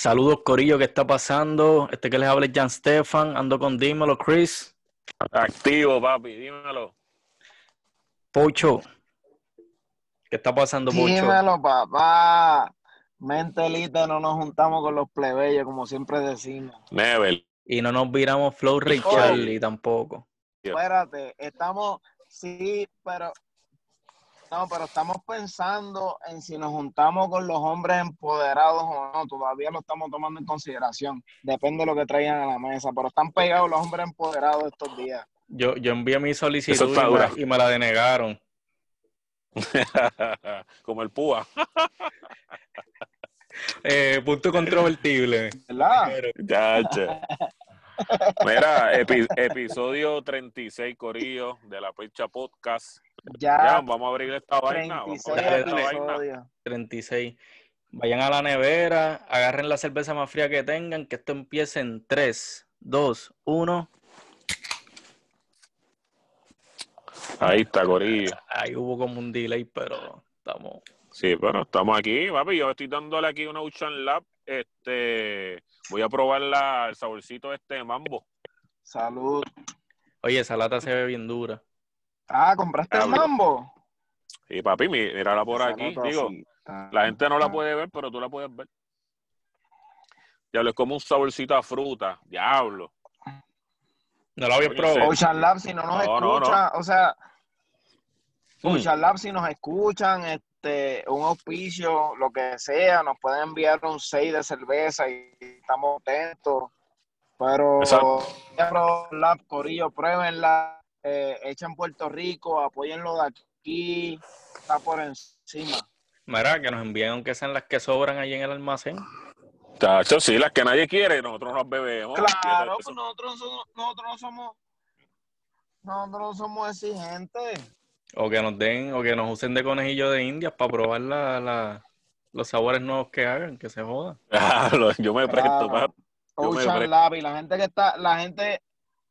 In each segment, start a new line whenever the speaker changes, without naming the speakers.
Saludos, Corillo, ¿qué está pasando? Este que les habla es Jan Stefan, ando con Dímelo, Chris.
Activo, papi, dímelo.
Pocho. ¿Qué está pasando, Pocho?
Dímelo, papá. Mentelita, no nos juntamos con los plebeyos, como siempre decimos.
Never.
Y no nos viramos Flow Ray. Charlie tampoco.
Espérate, estamos, sí, pero no, pero estamos pensando en si nos juntamos con los hombres empoderados o no. Todavía lo estamos tomando en consideración. Depende de lo que traigan a la mesa. Pero están pegados los hombres empoderados estos días.
Yo, yo envié mi solicitud y me, y me la denegaron.
Como el púa.
Eh, punto controvertible.
¿Verdad?
Ya. Mira, epi- episodio 36, Corillo, de la Pecha Podcast. Ya,
Ya,
vamos a abrir esta vaina. Vamos a
36
abrir esta vaina.
episodios.
36. Vayan a la nevera, agarren la cerveza más fría que tengan, que esto empiece en 3, 2, 1.
Ahí está, Corillo.
Ahí hubo como un delay, pero estamos.
Sí, pero estamos aquí, papi. Yo estoy dándole aquí una Ocean Lab. Este, voy a probar la, el saborcito este de mambo.
Salud.
Oye, esa lata se ve bien dura.
Ah, ¿compraste el mambo?
Y papi, mi- mírala por
Esa
aquí. Digo,
así,
la gente no la puede ver, pero tú la puedes ver. Diablo, es como un saborcito a fruta. Diablo.
No la había probado.
Ocean Lab, si no nos
No, no,
escuchan, o sea,
Mm.
Ocean Lab, si nos escuchan, este, un auspicio, lo que sea, nos pueden enviar un 6 de cerveza y estamos atentos. Pero pero Lab, Corillo, pruébenla, eh, echen Puerto Rico, apóyenlo de aquí, está por encima.
Mira, que nos envíen aunque sean las que sobran ahí en el almacén.
Tacho, sí, las que nadie quiere, nosotros las bebemos.
Claro, pues nosotros, somos- nosotros no somos, nosotros no somos exigentes.
O que nos den, o que nos usen de conejillo de indias para probar la, la- los sabores nuevos que hagan, que se joda.
Yo me presto,
Claro.
papi. Yo me
Ocean
pre-
Lab y la gente que está, la gente,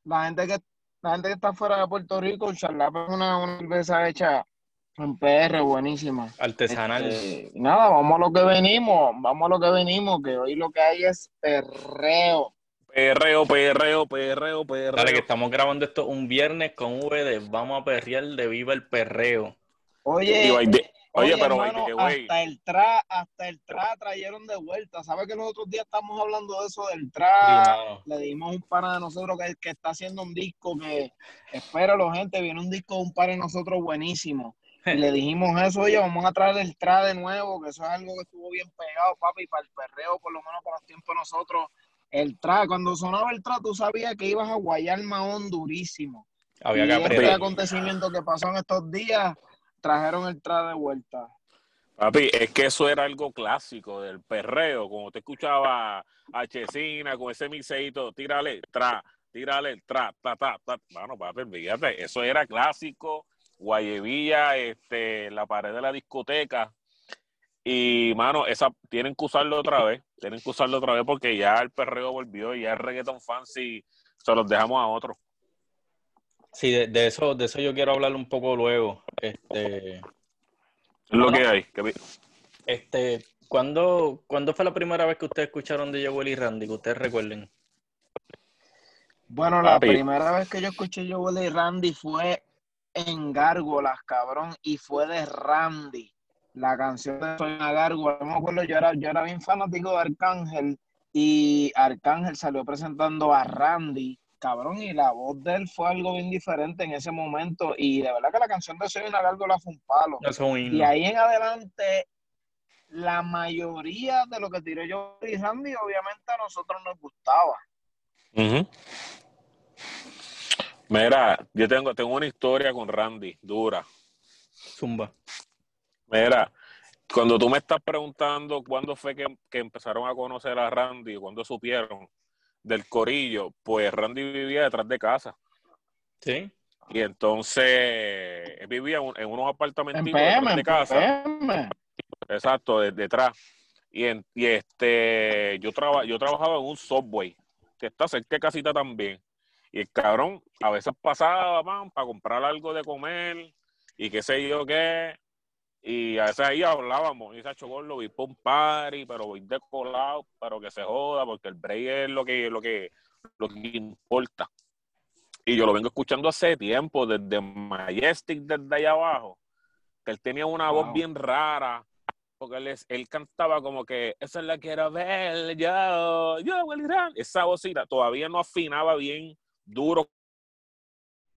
la gente que, la gente que está fuera de Puerto Rico, Lab es una, una cerveza hecha en PR, buenísima.
Artesanal.
Este, nada, vamos a lo que venimos, vamos a lo que venimos, que hoy lo que hay es perreo.
Perreo, perreo, perreo, perreo.
Dale, que estamos grabando esto un viernes con V de Vamos a perrear de Viva el Perreo.
Oye,
Oye, pero
hermano,
the way,
hasta el tra, hasta el tra trajeron de vuelta. ¿Sabes que los otros días estamos hablando de eso del tra?
Sí, mano.
Le dimos un pana de nosotros que, que está haciendo un disco que, espéralo gente, viene un disco de un par de nosotros buenísimo. Y le dijimos eso, oye, vamos a traer el tra de nuevo, que eso es algo que estuvo bien pegado, papi, para el perreo, por lo menos para los tiempos de nosotros. El tra, cuando sonaba el tra, tú sabías que ibas a guayar Mahón durísimo.
Había
y
que
este acontecimiento que pasó en estos días, trajeron el tra de vuelta.
papi, es que eso era algo clásico del perreo. Como te escuchaba a Chesina con ese mixeito, tírale, tra, tírale, tra, ta, ta, ta. Bueno, papi, fíjate, eso era clásico. Guayevilla, este, la pared de la discoteca. Y, mano, esa tienen que usarlo otra vez. Tienen que usarlo otra vez porque ya el perreo volvió y ya el reggaeton fancy se los dejamos a otros.
Sí, de, de eso, de eso yo quiero hablar un poco luego. Este,
Es lo que hay. que vi-
este, ¿cuándo, ¿cuándo fue la primera vez que ustedes escucharon de Joel y Randy? Que ustedes recuerden.
Bueno, la
Papi.
primera vez que yo escuché yo y Randy fue en Gárgolas, cabrón, y fue de Randy. La canción de Soy una Gárgola. No me acuerdo, yo era, yo era bien fanático de Arcángel y Arcángel salió presentando a Randy, cabrón, y la voz de él fue algo bien diferente en ese momento. Y de verdad que la canción de Soy una Gárgola fue un palo.
Eso es un
Y ahí en adelante, la mayoría de lo que tiró yo y Randy, obviamente a nosotros nos gustaba.
Mira, yo tengo, tengo una historia con Randy, dura.
Zumba.
Mira, cuando tú me estás preguntando cuándo fue que, que empezaron a conocer a Randy, cuándo supieron del corillo, pues Randy vivía detrás de casa.
¿Sí?
Y entonces él vivía en, en unos
En
apartamentitos
PM,
detrás de casa.
PM.
Exacto, de- detrás. Y, en- y este, yo, traba, yo trabajaba en un subway, que está cerca de casita también. Y el cabrón a veces pasaba, man, para comprar algo de comer y qué sé yo qué. Y a veces ahí hablábamos, y esa lo vi por un party, pero voy decolado, pero que se joda, porque el break es lo que, lo que, lo que importa. Y yo lo vengo escuchando hace tiempo, desde Majestic, desde allá abajo, que él tenía una voz bien rara, porque él, él cantaba como que, esa es la quiero ver, yo, yo, el gran. Esa vocita todavía no afinaba bien duro,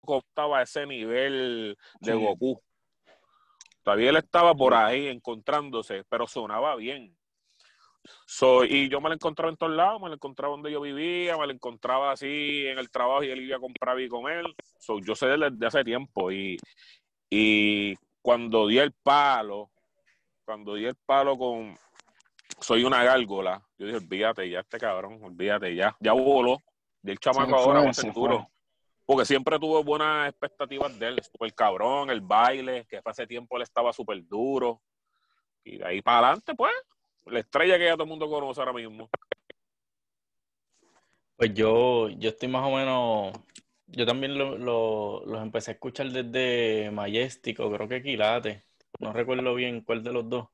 estaba a ese nivel de Goku. Todavía él estaba por ahí encontrándose, pero sonaba bien. So, y yo me lo encontraba en todos lados, me lo encontraba donde yo vivía, me lo encontraba así en el trabajo y él iba a comprar y con él. So, yo sé desde hace tiempo y, y cuando di el palo, cuando di el palo con Soy una gárgola, yo dije, olvídate ya este cabrón, olvídate ya, ya voló. Y el chamaco ahora va a ser duro porque siempre tuve buenas expectativas de él. El cabrón, el baile, que hace tiempo él estaba súper duro. Y de ahí para adelante, pues, la estrella que ya todo el mundo conoce ahora mismo.
Pues yo, yo estoy más o menos. Yo también los empecé a escuchar desde Majestic, creo que Quilate. No recuerdo bien cuál de los dos.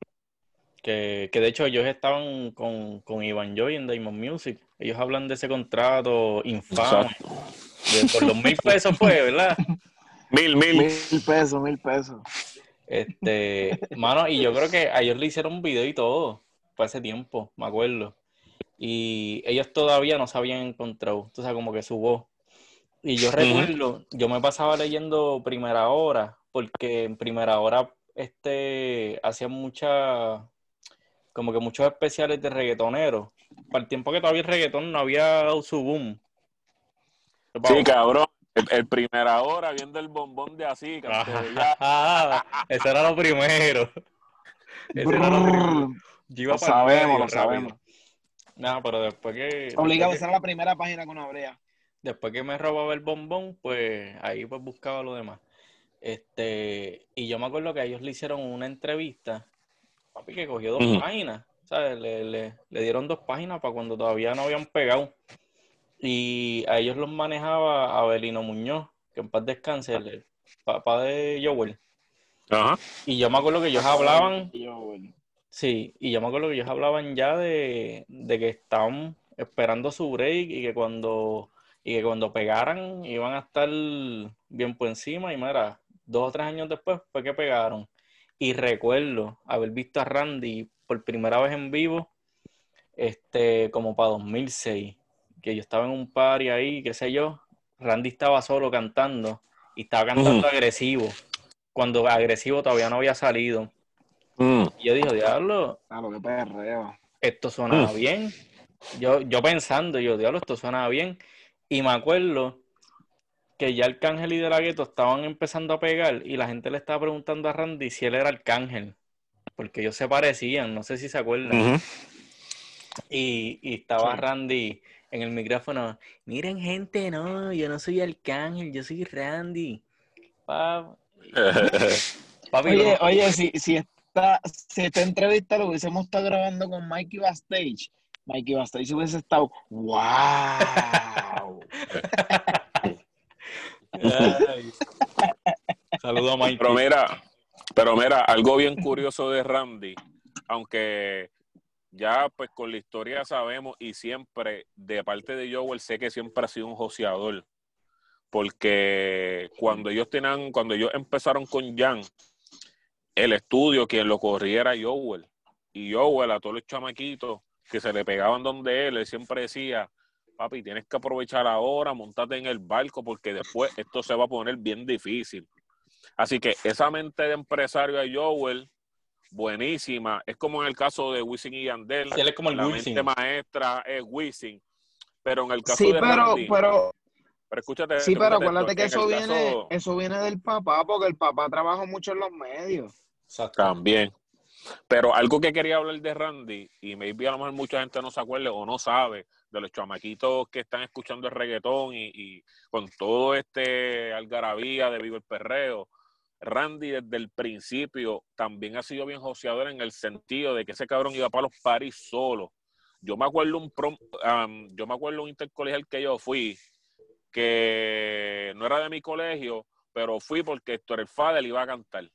Que, de hecho ellos estaban con, con Ivan Joy en Diamond Music. Ellos hablan de ese contrato infame por los mil pesos fue, ¿verdad?
Mil, mil.
Mil pesos, mil pesos.
Este, mano, y yo creo que a ellos le hicieron un video y todo, fue hace tiempo, me acuerdo. Y ellos todavía no se habían encontrado, o sea, como que su voz. Y yo recuerdo, yo me pasaba leyendo primera hora, porque en primera hora este hacían mucha, como que muchos especiales de reggaetoneros. Para el tiempo que todavía el reggaetón no había dado su boom.
Sí, cabrón. El, primera hora viendo el bombón de así.
Ese era lo primero.
Ese era lo primero. lo sabemos, lo sabemos.
No, pero después que.
Obligado a ser la primera página con abrea.
Después que me robaba el bombón, pues ahí pues buscaba lo demás. Este, y yo me acuerdo que a ellos le hicieron una entrevista, papi, que cogió dos páginas, ¿sabes? Le, le, le, dieron dos páginas para cuando todavía no habían pegado. Y a ellos los manejaba Abelino Muñoz, que en paz descanse, el, papá de Joel. Ajá. Y yo me acuerdo que ellos hablaban. Sí, y yo me acuerdo que ellos hablaban ya de, que estaban esperando su break y que cuando y que cuando pegaran iban a estar bien por encima y mira, dos o tres años después fue que pegaron. Y recuerdo haber visto a Randy por primera vez en vivo, este, como para 2006 que yo estaba en un party ahí, qué sé yo, Randy estaba solo cantando y estaba cantando agresivo, cuando agresivo todavía no había salido. Mm. Y yo dije, diablo, esto suena bien. Yo, yo pensando, yo, diablo, esto suena bien. Y me acuerdo que ya Arcángel y De La Gueto estaban empezando a pegar y la gente le estaba preguntando a Randy si él era Arcángel, porque ellos se parecían, no sé si se acuerdan. y, y, estaba Randy en el micrófono, miren gente, no, yo no soy Arcángel, yo soy Randy.
oye, oye, si, si, esta, si esta entrevista lo hubiésemos estado grabando con Mikey Bastage, Mikey Bastage hubiese estado, wow.
Saludos a Mikey.
Pero mira, pero mira, algo bien curioso de Randy, aunque ya pues con la historia sabemos y siempre de parte de Joel sé que siempre ha sido un joseador. Porque cuando ellos tenían, cuando ellos empezaron con Jan, el estudio quien lo corriera era Joel. Y Joel a todos los chamaquitos que se le pegaban donde él, él siempre decía, papi, tienes que aprovechar ahora, montate en el barco porque después esto se va a poner bien difícil. Así que esa mente de empresario de Joel buenísima. Es como en el caso de Wisin y Yandel.
él es como el
la
mente
maestra es Wisin. Pero en el caso
sí,
de
pero, pero,
pero escúchate.
Sí, pero acuérdate que eso viene, eso viene del papá, porque el papá trabaja mucho en los medios.
También. Pero algo que quería hablar de Randy, y maybe a lo mejor mucha gente no se acuerde o no sabe, de los chamaquitos que están escuchando el reggaetón y, con todo este algarabía de Vivo el Perreo, Randy desde el principio también ha sido bien joseador en el sentido de que ese cabrón iba para los paris solo. Yo me acuerdo un prom, yo me acuerdo un intercolegial que yo fui, que no era de mi colegio, pero fui porque Héctor el Fadel iba a cantar.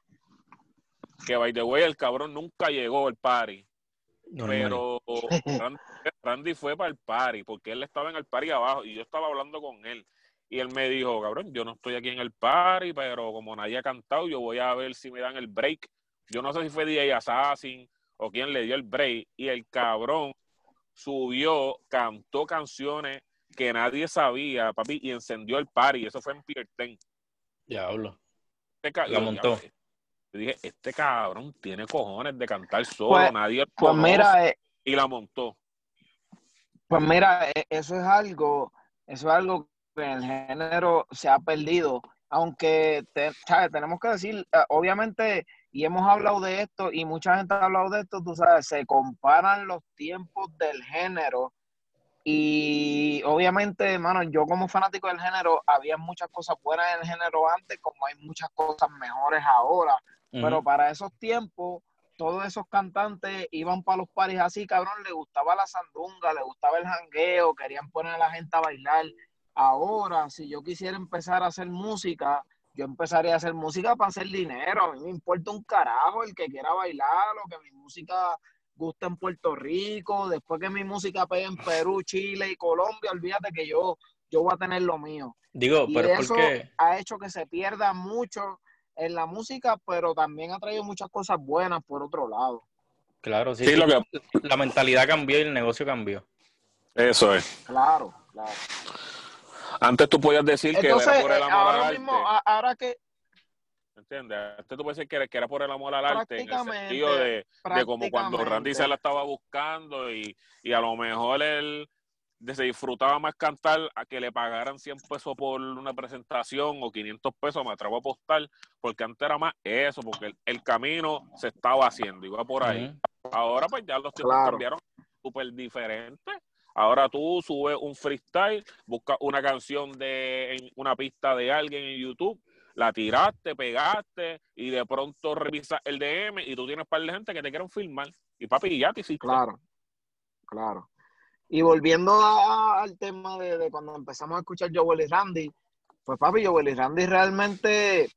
Que by the way, el cabrón nunca llegó al party. Pero Randy, fue para el party, porque él estaba en el party abajo y yo estaba hablando con él. Y él me dijo, cabrón, yo no estoy aquí en el party, pero como nadie ha cantado, yo voy a ver si me dan el break. Yo no sé si fue DJ Assassin o quién le dio el break. Y el cabrón subió, cantó canciones que nadie sabía, papi, y encendió el party. Eso fue en Pier
Diablo.
Este La montó. Yo dije, este cabrón tiene cojones de cantar solo, pues, nadie
pues mira, eh,
y la montó.
Pues mira, e, eso es algo, eso es algo que en el género se ha perdido. Aunque tenemos que decir, eh, obviamente, y hemos hablado de esto, y mucha gente ha hablado de esto, tú sabes, se comparan los tiempos del género. Y obviamente, hermano, yo como fanático del género, había muchas cosas buenas en el género antes, como hay muchas cosas mejores ahora. Pero para esos tiempos, todos esos cantantes iban para los paris así, cabrón, le gustaba la sandunga, le gustaba el jangueo, querían poner a la gente a bailar. Ahora, si yo quisiera empezar a hacer música, yo empezaría a hacer música para hacer dinero. A mí me importa un carajo el que quiera bailar o que mi música guste en Puerto Rico. Después que mi música pegue en Perú, Chile y Colombia, olvídate que yo, yo voy a tener lo mío.
Digo, pero
eso ha hecho que se pierda mucho en la música, pero también ha traído muchas cosas buenas por otro lado.
Claro, sí. Lo que... La mentalidad cambió y el negocio cambió.
Eso es.
Claro, claro.
Antes tú podías decir que era por el
amor ahora al mismo, arte. Ahora que...
¿Entiendes? Antes tú puedes decir que, era por el amor al arte, en el sentido de, de como cuando Randy se la estaba buscando y, y a lo mejor él se disfrutaba más cantar a que le pagaran 100 pesos por una presentación o 500 pesos, me atrevo a apostar, porque antes era más eso, porque el, camino se estaba haciendo, iba por ahí. Ahora pues ya los tiempos cambiaron súper diferentes. Ahora tú subes un freestyle, buscas una canción de en una pista de alguien en YouTube, la tiraste, pegaste y de pronto revisas el DM y tú tienes un par de gente que te quieren filmar. Y papi, ya te hiciste.
Claro, claro. Y volviendo al tema de, cuando empezamos a escuchar Joel y Randy, pues papi, Joel y Randy realmente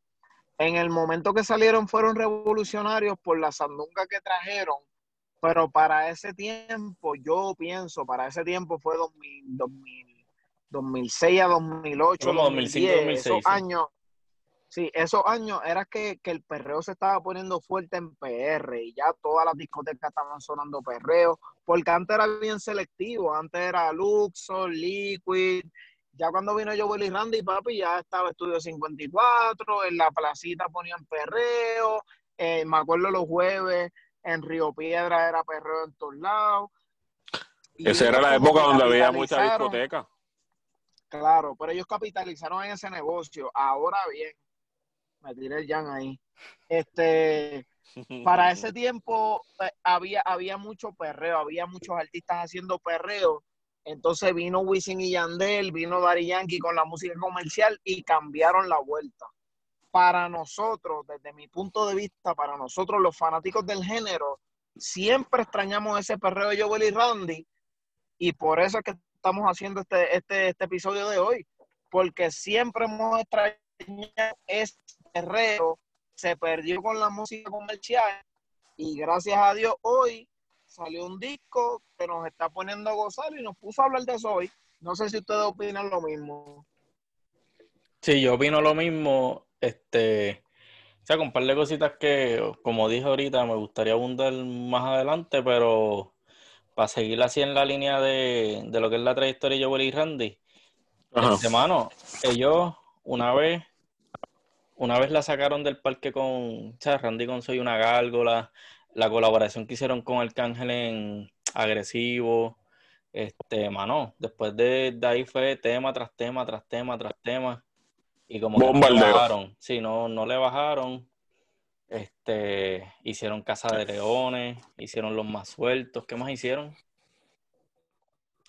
en el momento que salieron fueron revolucionarios por la sandunga que trajeron, pero para ese tiempo, yo pienso, para ese tiempo fue 2000, 2006 a 2008, 2005, 2006, esos años, Sí, esos años era que, el perreo se estaba poniendo fuerte en PR y ya todas las discotecas estaban sonando perreo, porque antes era bien selectivo, antes era Luxor, Liquid, ya cuando vino Joel y Randy, papi, ya estaba Estudio 54, en la placita ponían perreo, eh, me acuerdo los jueves en Río Piedra era perreo en todos lados.
Esa era la época donde había mucha discoteca.
Claro, pero ellos capitalizaron en ese negocio. Ahora bien, me tiré el Jan ahí. Este, para ese tiempo eh, había, había mucho perreo, había muchos artistas haciendo perreo. Entonces vino Wisin y Yandel, vino Dari Yankee con la música comercial y cambiaron la vuelta. Para nosotros, desde mi punto de vista, para nosotros los fanáticos del género, siempre extrañamos ese perreo de Joel y Randy y por eso es que estamos haciendo este, este, este episodio de hoy, porque siempre hemos extrañado ese Herrero se perdió con la música comercial y gracias a Dios hoy salió un disco que nos está poniendo a gozar y nos puso a hablar de eso hoy. No sé si ustedes opinan lo mismo.
Sí, yo opino lo mismo. Este, o sea, con un par de cositas que, como dije ahorita, me gustaría abundar más adelante, pero para seguir así en la línea de, lo que es la trayectoria de Joel y Randy. Hermano, ellos una vez una vez la sacaron del parque con, o Randy con Soy una gárgola, la colaboración que hicieron con el Cángel en Agresivo, este, mano, después de, ahí fue tema tras tema, tras tema, tras tema, y como no le bajaron, sí, no, no le bajaron, este, hicieron Casa de Leones, hicieron Los Más Sueltos, ¿qué más hicieron?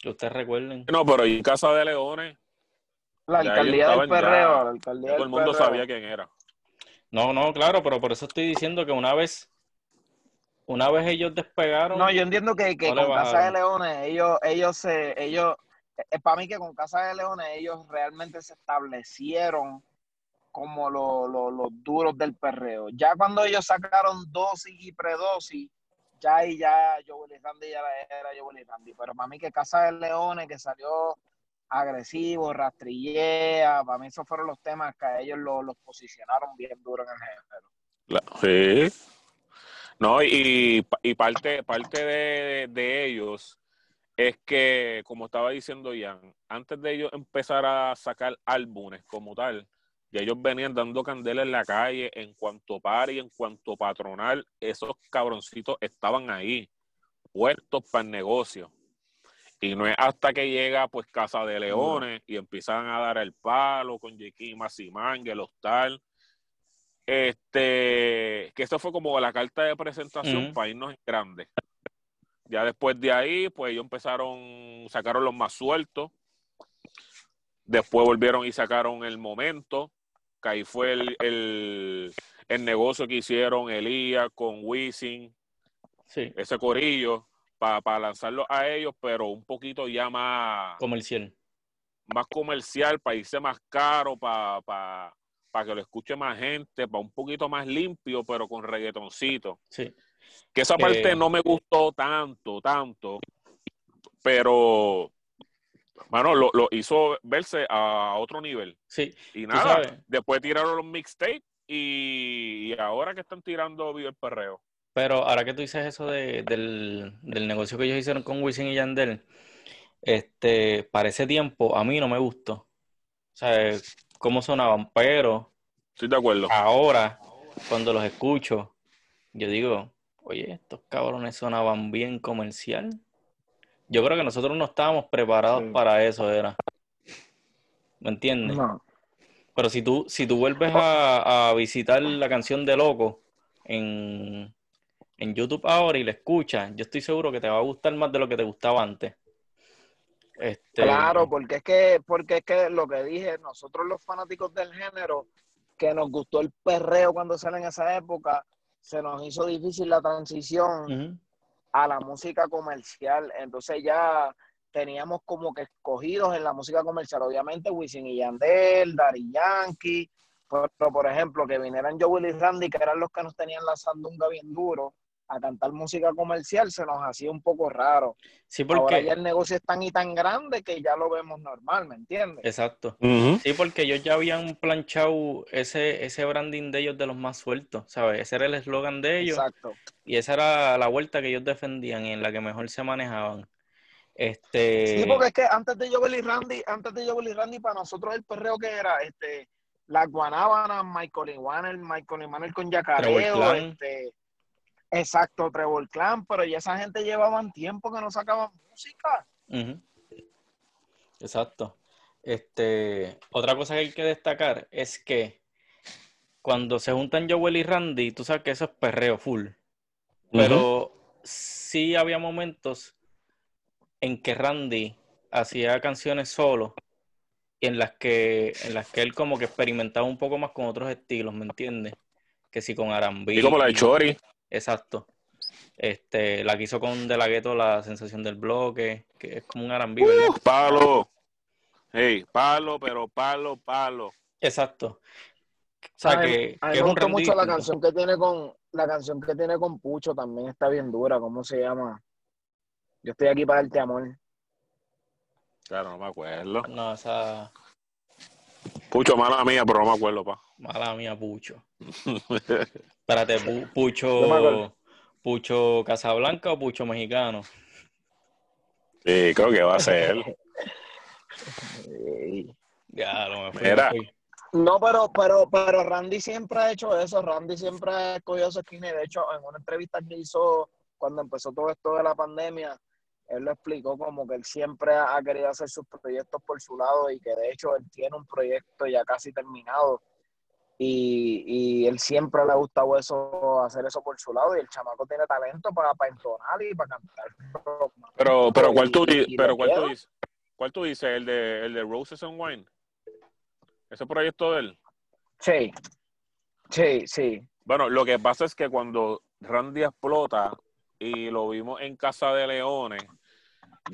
Que ustedes recuerden.
No, pero y Casa de Leones
la alcaldía del perreo, la alcaldía
Todo el mundo sabía quién era.
No, no, claro, pero por eso estoy diciendo que una vez, una vez ellos despegaron.
No, yo entiendo que, con Casa de Leones, ellos, ellos se, ellos, es para mí que con Casa de Leones ellos realmente se establecieron como los duros del perreo. Ya cuando ellos sacaron dosis y predosis, ya ahí ya Joel Randy ya era Joel Randy. Pero para mí que Casa de Leones, que salió agresivo, rastrillea, para mí esos fueron los temas que a ellos los, posicionaron bien duro en el
género. Sí. No, y, y parte, parte de, de ellos es que, como estaba diciendo Ian, antes de ellos empezar a sacar álbumes como tal, ya ellos venían dando candela en la calle en cuanto par y en cuanto patronal, esos cabroncitos estaban ahí, puestos para el negocio. Y no es hasta que llega pues Casa de Leones y empiezan a dar el palo con Jequima, Simán, el hostal. Este, que eso fue como la carta de presentación para irnos en grande. Ya después de ahí, pues ellos empezaron, sacaron los más sueltos. Después volvieron y sacaron el momento, que ahí fue el, negocio que hicieron Elías con Wisin,
sí.
ese corillo, para lanzarlo a ellos, pero un poquito ya más
comercial.
Más comercial, para irse más caro, para, para, que lo escuche más gente, para un poquito más limpio, pero con reggaetoncito.
Sí.
Que esa parte no me gustó tanto, tanto, pero, bueno, lo, hizo verse a otro nivel.
Sí.
Y nada, después tiraron los mixtapes y, ahora que están tirando Vivo el Perreo.
Pero ahora que tú dices eso de, del, del, negocio que ellos hicieron con Wisin y Yandel, este, para ese tiempo a mí no me gustó. O sea, cómo sonaban, pero...
Estoy de acuerdo.
Ahora, cuando los escucho, yo digo, oye, estos cabrones sonaban bien comercial. Yo creo que nosotros no estábamos preparados para eso, era. ¿Me entiendes?
No.
Pero si tú, si tú vuelves a, visitar la canción de Loco en, en YouTube ahora y la escuchas, yo estoy seguro que te va a gustar más de lo que te gustaba antes.
Este... Claro, porque es que, porque es que lo que dije, nosotros los fanáticos del género, que nos gustó el perreo cuando sale en esa época, se nos hizo difícil la transición a la música comercial. Entonces ya teníamos como que escogidos en la música comercial, obviamente Wisin y Yandel, Dari Yankee, pero por ejemplo que vinieran Joe y Randy, que eran los que nos tenían la sandunga bien duro, a cantar música comercial se nos hacía un poco raro.
Sí, porque
Ahora ya el negocio es tan y tan grande que ya lo vemos normal, ¿me entiendes?
Exacto. Sí, porque ellos ya habían planchado ese, ese branding de ellos de los más sueltos, ¿sabes? Ese era el eslogan de ellos.
Exacto.
Y esa era la vuelta que ellos defendían y en la que mejor se manejaban. Este...
Sí, porque es que antes de Joel y Randy, antes de Joel y Randy, para nosotros el perreo que era, este, la Guanábana, Michael Iguanel, Michael Iguanel con Yacareo, este Exacto, Trevor Clan, pero ya esa gente llevaban tiempo que no sacaban música.
Exacto. Este, otra cosa que hay que destacar es que cuando se juntan Joel y Randy, tú sabes que eso es perreo full. Pero sí había momentos en que Randy hacía canciones solo y en las que en las que él como que experimentaba un poco más con otros estilos, ¿me entiendes? Que si con Arambi.
Y como la de Chori.
Exacto. Este, la que hizo con De La Ghetto, la sensación del bloque, que es como un arambí, ¿verdad?
Uh, palo. Hey, palo, pero palo, palo.
Exacto. O sea, que,
me gusta mucho la canción que tiene con la canción que tiene con Pucho también está bien dura, ¿cómo se llama? Yo estoy aquí para darte amor.
Claro, no me acuerdo.
No, esa
Pucho, mala mía, pero no me acuerdo, pa.
Mala mía, Pucho. Espérate, Pucho, Pucho Casablanca o Pucho Mexicano.
Sí, creo que va a ser
ya, lo me
No, pero, pero, pero Randy siempre ha hecho eso. Randy siempre ha escogido su esquina. de hecho, en una entrevista que hizo cuando empezó todo esto de la pandemia, él lo explicó como que él siempre ha querido hacer sus proyectos por su lado y que de hecho él tiene un proyecto ya casi terminado y, y él siempre le ha gustado eso, hacer eso por su lado y el chamaco tiene talento para, para entonar y para cantar.
Pero, pero ¿cuál tú, pero ¿cuál tú dices? ¿Cuál tú dices? ¿El de, el de Roses and Wine? ¿Ese proyecto de él?
Sí, sí, sí.
Bueno, lo que pasa es que cuando Randy explota y lo vimos en Casa de Leones,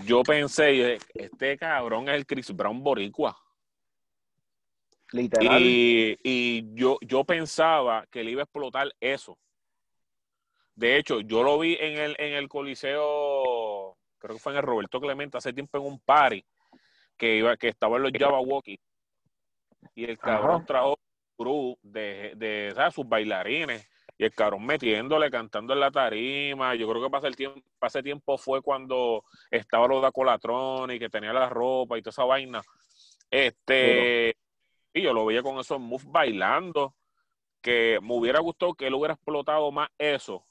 yo pensé, este cabrón es el Chris Brown boricua.
Literal.
Y, y yo, yo pensaba que le iba a explotar eso. De hecho, yo lo vi en el, en el Coliseo, creo que fue en el Roberto Clemente, hace tiempo en un party, que iba, que estaba en los Java Walkie. Y el cabrón
Ajá.
trajo crew de, de ¿sabes? sus bailarines. Y el cabrón metiéndole, cantando en la tarima. Yo creo que pasa el tiempo, pase tiempo fue cuando estaba lo de Colatrón y que tenía la ropa y toda esa vaina. Este, y yo lo veía con esos moves bailando. Que me hubiera gustado que él hubiera explotado más eso,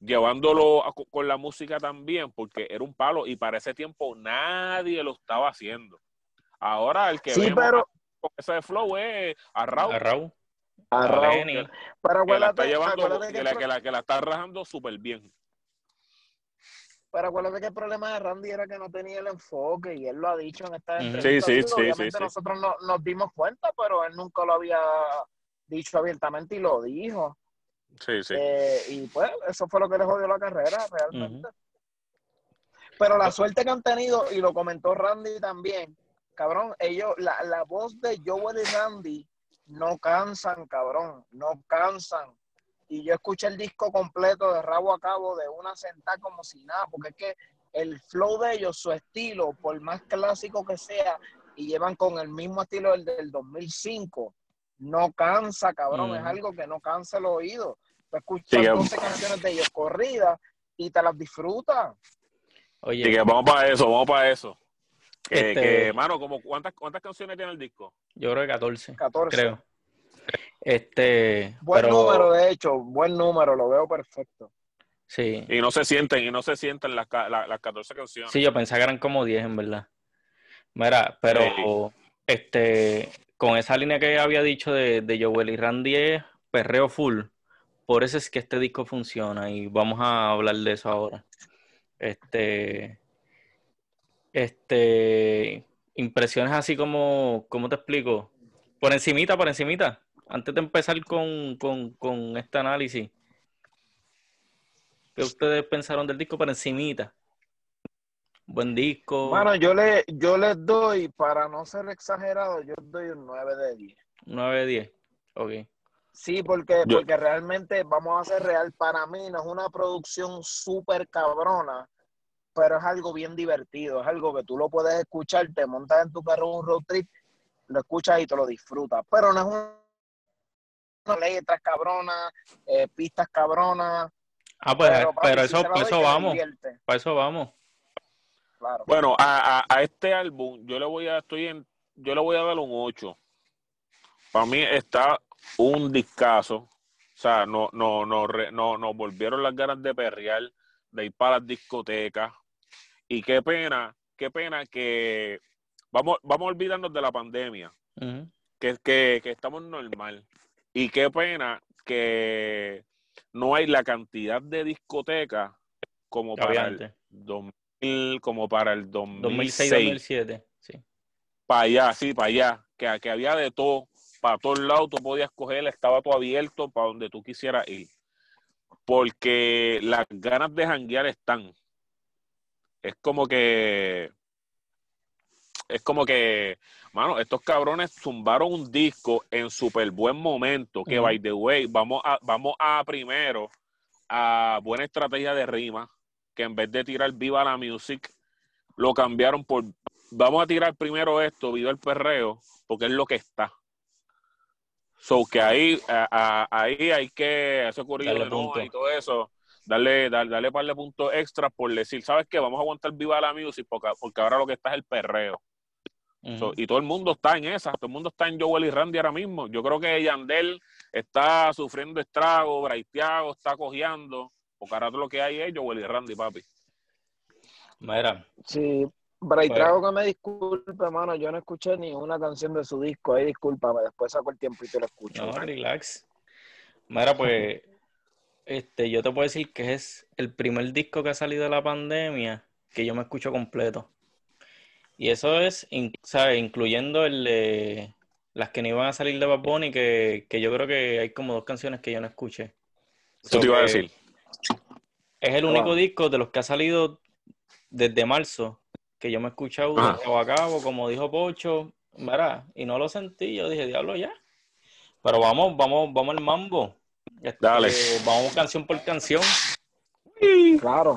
llevándolo a- con la música también, porque era un palo y para ese tiempo nadie lo estaba haciendo. Ahora el que
Sí,
vemos
pero-
con ese flow es a Raúl,
A Raúl,
A Raúl. Pero
que la está llevando,
que
la, que la- que la está rajando súper bien.
Pero acuérdate que el problema de Randy era que no tenía el enfoque y él lo ha dicho en esta entrevista.
Sí, sí, sí,
Obviamente nosotros no, nos dimos cuenta, pero él nunca lo había dicho abiertamente y lo dijo.
Sí, sí.
Eh, y pues eso fue lo que le jodió la carrera realmente. Pero la suerte que han tenido, y lo comentó Randy también, cabrón, ellos, la, la voz de Joel y Randy no cansan, cabrón, no cansan. Y yo escuché el disco completo de rabo a cabo de una sentada como si nada, porque es que el flow de ellos, su estilo, por más clásico que sea, y llevan con el mismo estilo del, del 2005, no cansa, cabrón, es algo que no cansa el oído. Tú escuchas
Sí, que-
12 canciones de ellos corridas y te las disfrutas.
Oye,
Así que vamos para eso, vamos para eso. Que,
Este-
que, mano, como ¿cuántas, ¿cuántas canciones tiene el disco?
yo creo que 14,
14.
creo. Este,
Buen
pero
número, de hecho, buen número, lo veo perfecto.
sí,
Y no se sienten, y no se sienten las, ca- la- las 14 canciones.
sí, yo pensaba que eran como 10 en verdad. Mira, pero este, con esa línea que había dicho de, de Joel y Randy es perreo full. Por eso es que este disco funciona y vamos a hablar de eso ahora. Este, este, impresiones así como, ¿cómo te explico? Por encimita, por encimita. Antes de empezar con, con, con este análisis. ¿Qué ustedes pensaron del disco por encimita? Buen disco,
Bueno, yo, le, yo les doy, para no ser exagerado, yo les doy un 9 de 10.
9 de 10. Ok.
Sí, porque,
Yo-
porque realmente, vamos a ser real, para mí no es una producción súper cabrona, pero es algo bien divertido, es algo que tú lo puedes escuchar, te montas en tu carro un road trip, lo escuchas y te lo disfrutas, pero no es un- letras cabronas, eh, pistas cabronas,
Ah, pues, pero, eso, eso vamos. Para eso vamos.
claro.
Bueno, a, a, a este álbum yo le voy a estoy en yo le voy a dar un 8. Para mí está un discazo. O sea, no no no re- no nos volvieron las ganas de perrear, de ir para las discotecas. Y qué pena, qué pena que vamos vamos a olvidarnos de la pandemia, que que, que estamos normal. Y qué pena que no hay la cantidad de discotecas como para el
antes.
2000, como para el 2006,
2006-2007. Sí.
para allá, sí, para allá, que, que había de todo, para todos lados tú podías coger, estaba todo abierto para donde tú quisieras ir. Porque las ganas de janguear están. Es como que, es como que, mano, estos cabrones zumbaron un disco en súper buen momento, que by the way, vamos a, vamos a primero a buena estrategia de rima, que en vez de tirar viva la music, lo cambiaron por vamos a tirar primero esto, viva el perreo, porque es lo que está. So que ahí, a- a- ahí hay que ese corrido de y todo eso, darle, darle, darle par de puntos extras por decir, ¿sabes qué? Vamos a aguantar viva la music porque, porque ahora lo que está es el perreo. So, y todo el mundo está en esa, todo el mundo está en Joel y Randy ahora mismo. Yo creo que Yandel está sufriendo estragos, Braithiago está cojeando, porque ahora todo lo que hay es Joel y Randy, papi.
Mira,
Sí, Braitrago que me disculpe, mano, yo no escuché ni una canción de su disco, ahí discúlpame, después saco el tiempo y te lo escucho.
no, relax. Mira, pues, este, yo te puedo decir que es el primer disco que ha salido de la pandemia que yo me escucho completo. Y eso es, in- ¿sabes? Incluyendo el de las que no iban a salir de Bad Bunny, que, que yo creo que hay como dos canciones que yo no escuché.
Eso te iba a decir.
Es el
Ah.
único disco de los que ha salido desde marzo que yo me he escuchado de cabo a cabo, como dijo Pocho, ¿verdad? Y no lo sentí, yo dije, diablo, ya. Pero vamos, vamos, vamos al mambo. Este,
Dale.
Vamos canción por canción.
Claro.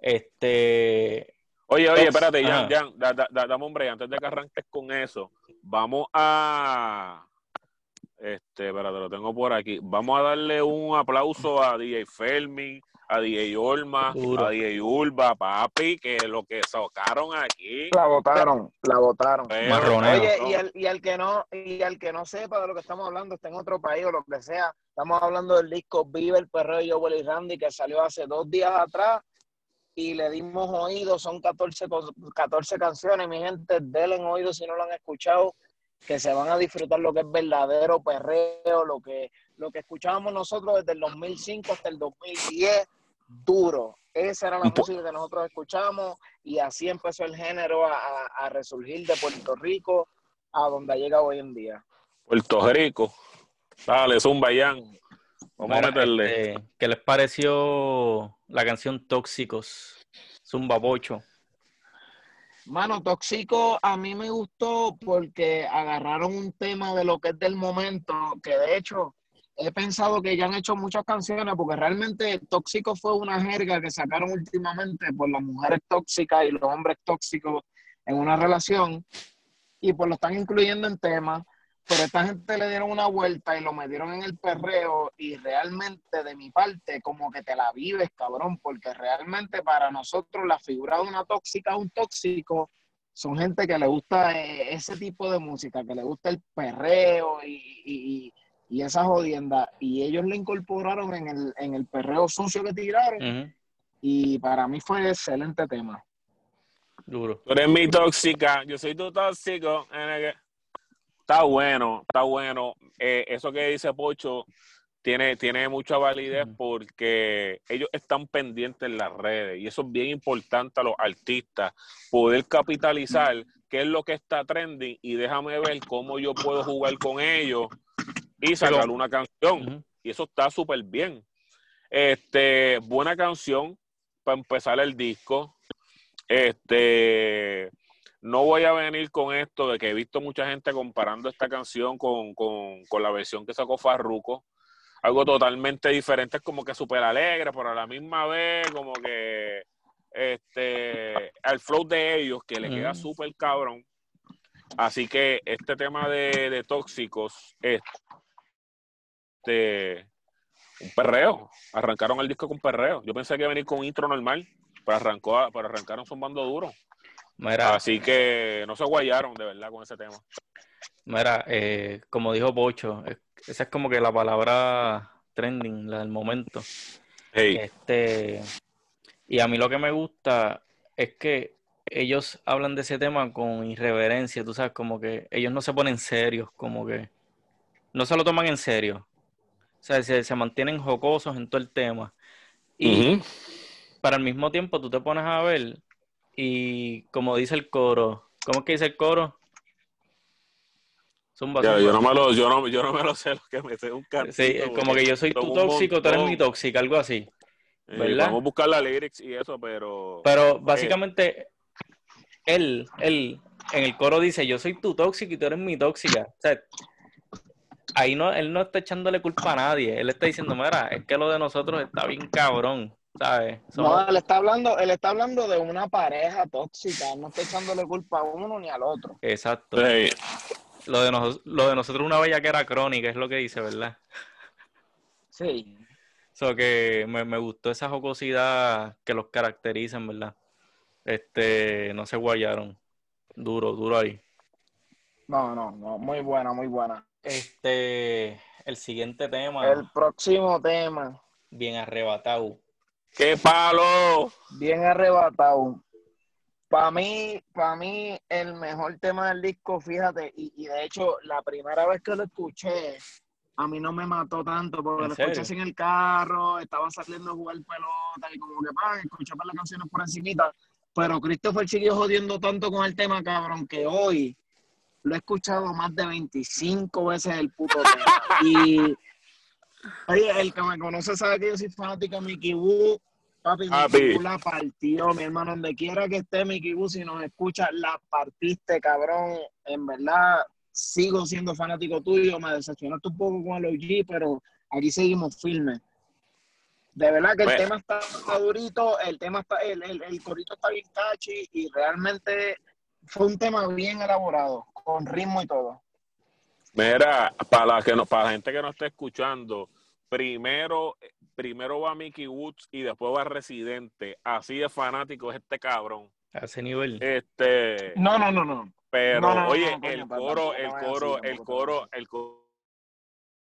Este,
Oye, oye, espérate. Jan, Jan, da- da- da- dame un break, antes de que arranques con eso, vamos a... Este, espérate, lo tengo por aquí. Vamos a darle un aplauso a DJ Fermi, a DJ Olma,
Duro.
a DJ Urba, papi, que lo que sacaron aquí.
La votaron, la votaron. Oye, y al, y al que no, y al que no sepa de lo que estamos hablando, está en otro país o lo que sea, estamos hablando del disco Vive el perreo de Joel y Randy que salió hace dos días atrás y le dimos oído, son 14, cos- 14 canciones, mi gente, denle oído si no lo han escuchado, que se van a disfrutar lo que es verdadero perreo, lo que, lo que escuchábamos nosotros desde el 2005 hasta el 2010, duro. Esa era la música que nosotros escuchamos y así empezó el género a, a- a resurgir de Puerto Rico a donde llega hoy en día.
Puerto Rico. Dale, zumba, Jan. Vamos
mira,
a meterle.
este, ¿qué les pareció la canción Tóxicos? Zumba Bocho.
Mano, Tóxico a mí me gustó porque agarraron un tema de lo que es del momento, que de hecho he pensado que ya han hecho muchas canciones, porque realmente Tóxico fue una jerga que sacaron últimamente por las mujeres tóxicas y los hombres tóxicos en una relación, y pues lo están incluyendo en temas, pero esta gente le dieron una vuelta y lo metieron en el perreo, y realmente de mi parte, como que te la vives, cabrón, porque realmente para nosotros la figura de una tóxica, un tóxico, son gente que le gusta eh, ese tipo de música, que le gusta el perreo y, y, y- y esa jodienda. Y ellos lo incorporaron en el, en el perreo sucio que tiraron. Y para mí fue excelente tema.
Duro.
Tú eres mi tóxica, yo soy tu tóxico. Está bueno, está bueno. Eh, eso que dice Pocho tiene, tiene mucha validez porque ellos están pendientes en las redes y eso es bien importante a los artistas, poder capitalizar qué es lo que está trending y déjame ver cómo yo puedo jugar con ellos y sacar una canción y eso está súper bien. Este, buena canción para empezar el disco. Este, no voy a venir con esto de que he visto mucha gente comparando esta canción con, con, con la versión que sacó Farruko. Algo totalmente diferente, es como que súper alegre, pero a la misma vez como que este al flow de ellos que le queda súper cabrón. Así que este tema de, de tóxicos, este un perreo. Arrancaron el disco con perreo. Yo pensé que iba a venir con intro normal, pero arrancó, a- pero arrancaron zumbando duro.
Mira,
Así que no se guayaron de verdad con ese tema.
mira eh, como dijo Pocho, es- esa es como que la palabra trending, la del momento.
Hey,
Este, y a mí lo que me gusta es que ellos hablan de ese tema con irreverencia, tú sabes, como que ellos no se ponen serios, como que no se lo toman en serio. O sea, se, se mantienen jocosos en todo el tema. Y para el mismo tiempo tú te pones a ver y como dice el coro, ¿cómo es que dice el coro? Zumba,
Ya,
zumba.
yo, no me lo, yo, no, yo no me lo sé, lo que me sé un cantito,
Sí, como que yo soy tu tóxico, tú eres mi tóxica, algo así.
Eh. Vamos a buscar la lyrics y eso, pero...
Pero básicamente, él, él en el coro dice, yo soy tu tóxico y tú eres mi tóxica. O sea, ahí no, él no está echándole culpa a nadie. Él está diciendo, mira, es que lo de nosotros está bien cabrón, ¿sabes? Somos-
No, él está hablando, él está hablando de una pareja tóxica, no está echándole culpa a uno ni al otro.
Exacto. Lo de, nos- lo de nosotros una bella que era crónica, es lo que dice, ¿verdad?
Sí.
So que me, me gustó esa jocosidad que los caracteriza, en verdad. Este, no se guayaron. Duro, duro ahí.
No, no, no, muy buena, muy buena.
Este, el siguiente tema,
El próximo tema,
bien arrebatado.
¡Qué palo!
bien arrebatado. Para mí, para mí, el mejor tema del disco, fíjate, y, y de hecho, la primera vez que lo escuché, a mí no me mató tanto, porque
¿En
lo escuché
serio?
así en el carro, estaba saliendo a jugar pelota y como que, pan, escuché por las canciones por encimita, pero Christopher siguió jodiendo tanto con el tema, cabrón, que hoy lo he escuchado más de 25 veces el puto tema. Y, oye, el que me conoce sabe que yo soy fanático de Mickey Wu, Papi,
Papi.
Mickey Boo la partió, mi hermano. Donde quiera que esté Mickey Boo, si nos escucha, la partiste, cabrón. En verdad, sigo siendo fanático tuyo. Me decepcionaste un poco con el OG, pero aquí seguimos firmes. De verdad que el
Bueno.
tema está, está durito, el tema está, el, el, el corito está bien catchy y realmente fue un tema bien elaborado, con ritmo y todo.
Mira, para la, que no, para la gente que no está escuchando, primero, primero va Mickey Woods y después va Residente. Así de fanático es este cabrón.
A ese nivel.
Este,
No, no, no, no.
pero
no, no,
oye,
no,
el coro, el coro, el coro,
es así.
el coro,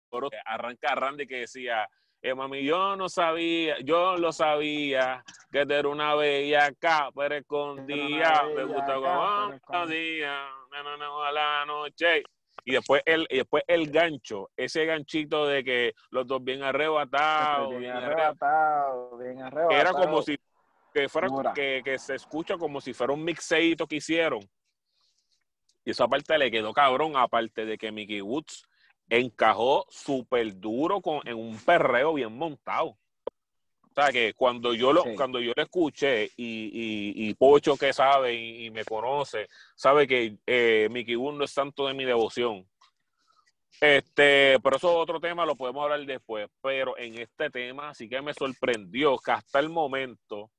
coro, arranca a Randy que decía, eh, mami, yo no sabía, yo lo sabía, que eres una bella acá, pero escondía, me gusta como
pero escondida.
día, no, no, no, a la noche. Y después el, y después el gancho, ese ganchito de que los dos bien arrebatados,
bien
bien arrebatados,
arrebatado, bien arrebatado.
que era como si que fuera que, que se escucha como si fuera un mixeito que hicieron. Y esa parte le quedó cabrón, aparte de que Mickey Woods encajó súper duro con, en un perreo bien montado. O sea que cuando yo lo,
Sí.
cuando yo lo escuché y, y, y Pocho que sabe y, y me conoce, sabe que eh, Mickey no es tanto de mi devoción. Este, pero eso es otro tema, lo podemos hablar después. Pero en este tema sí que me sorprendió que hasta el momento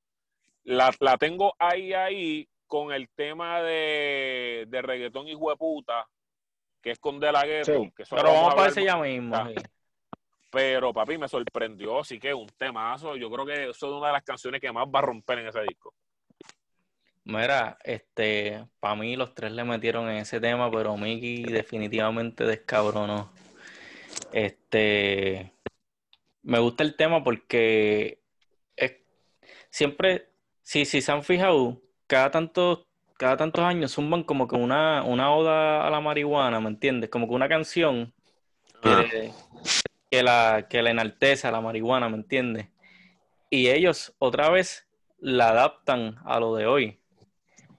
la, la tengo ahí, ahí, con el tema de, de reggaetón y hueputa, que es con De La Ghetto,
Sí.
que
Pero
lo
vamos
a
ese ya mismo.
Ah.
sí.
Pero papi me sorprendió, así que un temazo. Yo creo que eso es una de las canciones que más va a romper en ese disco.
Mira, este, para mí los tres le metieron en ese tema, pero Mickey definitivamente descabronó. Este, me gusta el tema porque es, siempre, si, si se han fijado, cada tantos, cada tantos años zumban como que una, una oda a la marihuana, ¿me entiendes? Como que una canción que,
Ah.
Que la, que la enaltece a la marihuana, ¿me entiendes? Y ellos otra vez la adaptan a lo de hoy,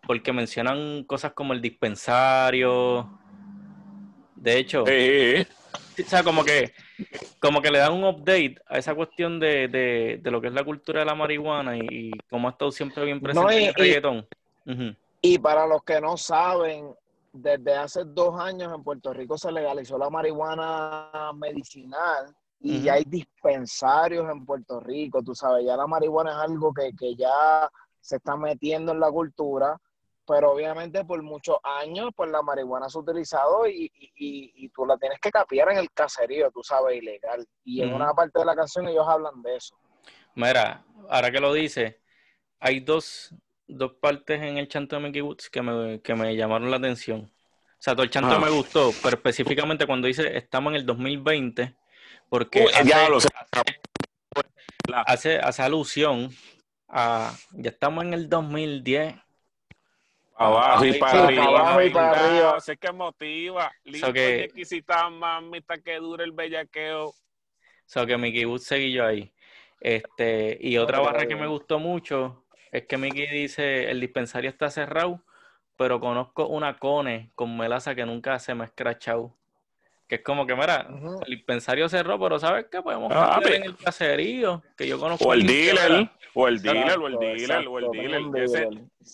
porque mencionan cosas como el dispensario. De hecho,
Sí,
o sea, como que, como que le dan un update a esa cuestión de, de, de lo que es la cultura de la marihuana y, y cómo ha estado siempre bien presente
No, y-
en el
y-
reggaetón.
Y para los que no saben, desde hace dos años en Puerto Rico se legalizó la marihuana medicinal y ya hay dispensarios en Puerto Rico, tú sabes, ya la marihuana es algo que, que ya se está metiendo en la cultura, pero obviamente por muchos años pues la marihuana se ha utilizado y, y- y- tú la tienes que capiar en el caserío, tú sabes, ilegal. Y en una parte de la canción ellos hablan de eso.
Mira, ahora que lo dice, hay dos, dos partes en el chanto de Mickey Woods que me, que me llamaron la atención. O sea, todo el chanto
Ah.
me gustó, pero específicamente cuando dice estamos en el 2020, porque
Uy,
hace, hace, hace alusión a ya estamos en el 2010.
abajo y para arriba.
abajo y para arriba.
Sé que motiva. Listo,
que-
y exquisita, mamita, que dure el bellaqueo.
O sea, que Mickey Woods seguí yo ahí. Este, y otra barra que me gustó mucho es que Mickey dice, el dispensario está cerrado, pero conozco una cone con melaza que nunca se me ha escrachado. Que es como que, mira, el dispensario cerró, pero ¿sabes qué? Podemos
Ah,
en el caserío, que yo conozco
O el dealer, o el
Exacto,
dealer, o el dealer,
Exacto,
o el
es
dealer. ese,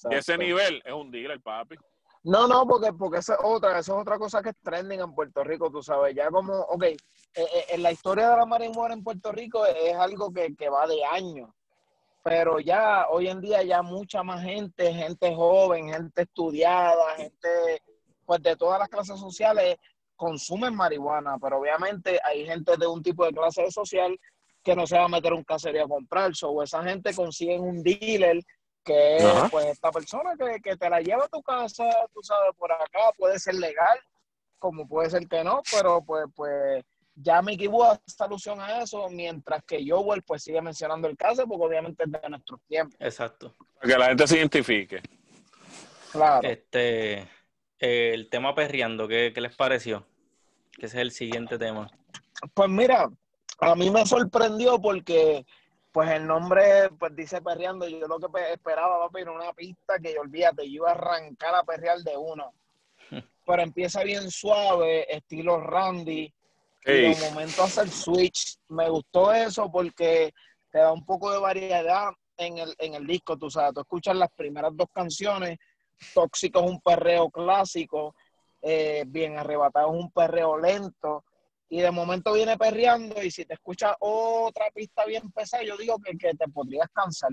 de ese nivel es un dealer, papi.
No, no, porque, porque esa es otra, esa es otra cosa que es trending en Puerto Rico, tú sabes, ya como, ok, eh, eh, en la historia de la marihuana en Puerto Rico es algo que, que va de años, pero ya hoy en día ya mucha más gente, gente joven, gente estudiada, gente pues de todas las clases sociales consumen marihuana, pero obviamente hay gente de un tipo de clase social que no se va a meter un caserío a comprar, o esa gente consigue un dealer que es
Ajá.
pues esta persona que, que te la lleva a tu casa, tú sabes, por acá, puede ser legal, como puede ser que no, pero pues, pues ya Mickey Boo hace alusión a eso, mientras que Joel pues sigue mencionando el caso, porque obviamente es de nuestros tiempos,
Exacto.
Para que la gente se identifique.
claro.
Este, eh, el tema perreando, ¿qué, qué les pareció? Que ese es el siguiente tema.
Pues mira, a mí me sorprendió porque pues el nombre pues dice perreando, yo lo que pe- esperaba papi era una pista que olvídate, yo iba a arrancar a perrear de uno. Pero empieza bien suave, estilo Randy, y
Ey,
de momento hace el switch. Me gustó eso porque te da un poco de variedad en el, en el disco, tú sabes, tú escuchas las primeras dos canciones, Tóxico es un perreo clásico, eh, Bien Arrebatado es un perreo lento, y de momento viene perreando y si te escuchas otra pista bien pesada, yo digo que, que te podrías cansar.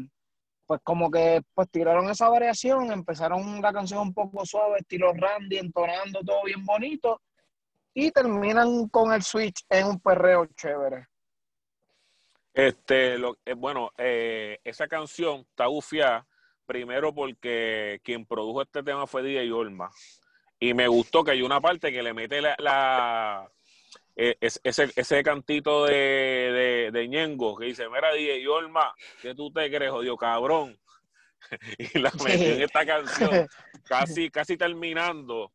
Pues como que pues tiraron esa variación, empezaron la canción un poco suave, estilo Randy, entonando todo bien bonito, y terminan con el switch en un perreo chévere.
Este, lo, eh, bueno, eh, esa canción está bufiada, primero porque quien produjo este tema fue DJ Olma. Y me gustó que hay una parte que le mete la, la eh, ese, ese cantito de, de, de, Ñengo que dice, mira DJ Olma, ¿qué tú te crees, jodido cabrón? y la metió en esta canción, casi, casi terminando.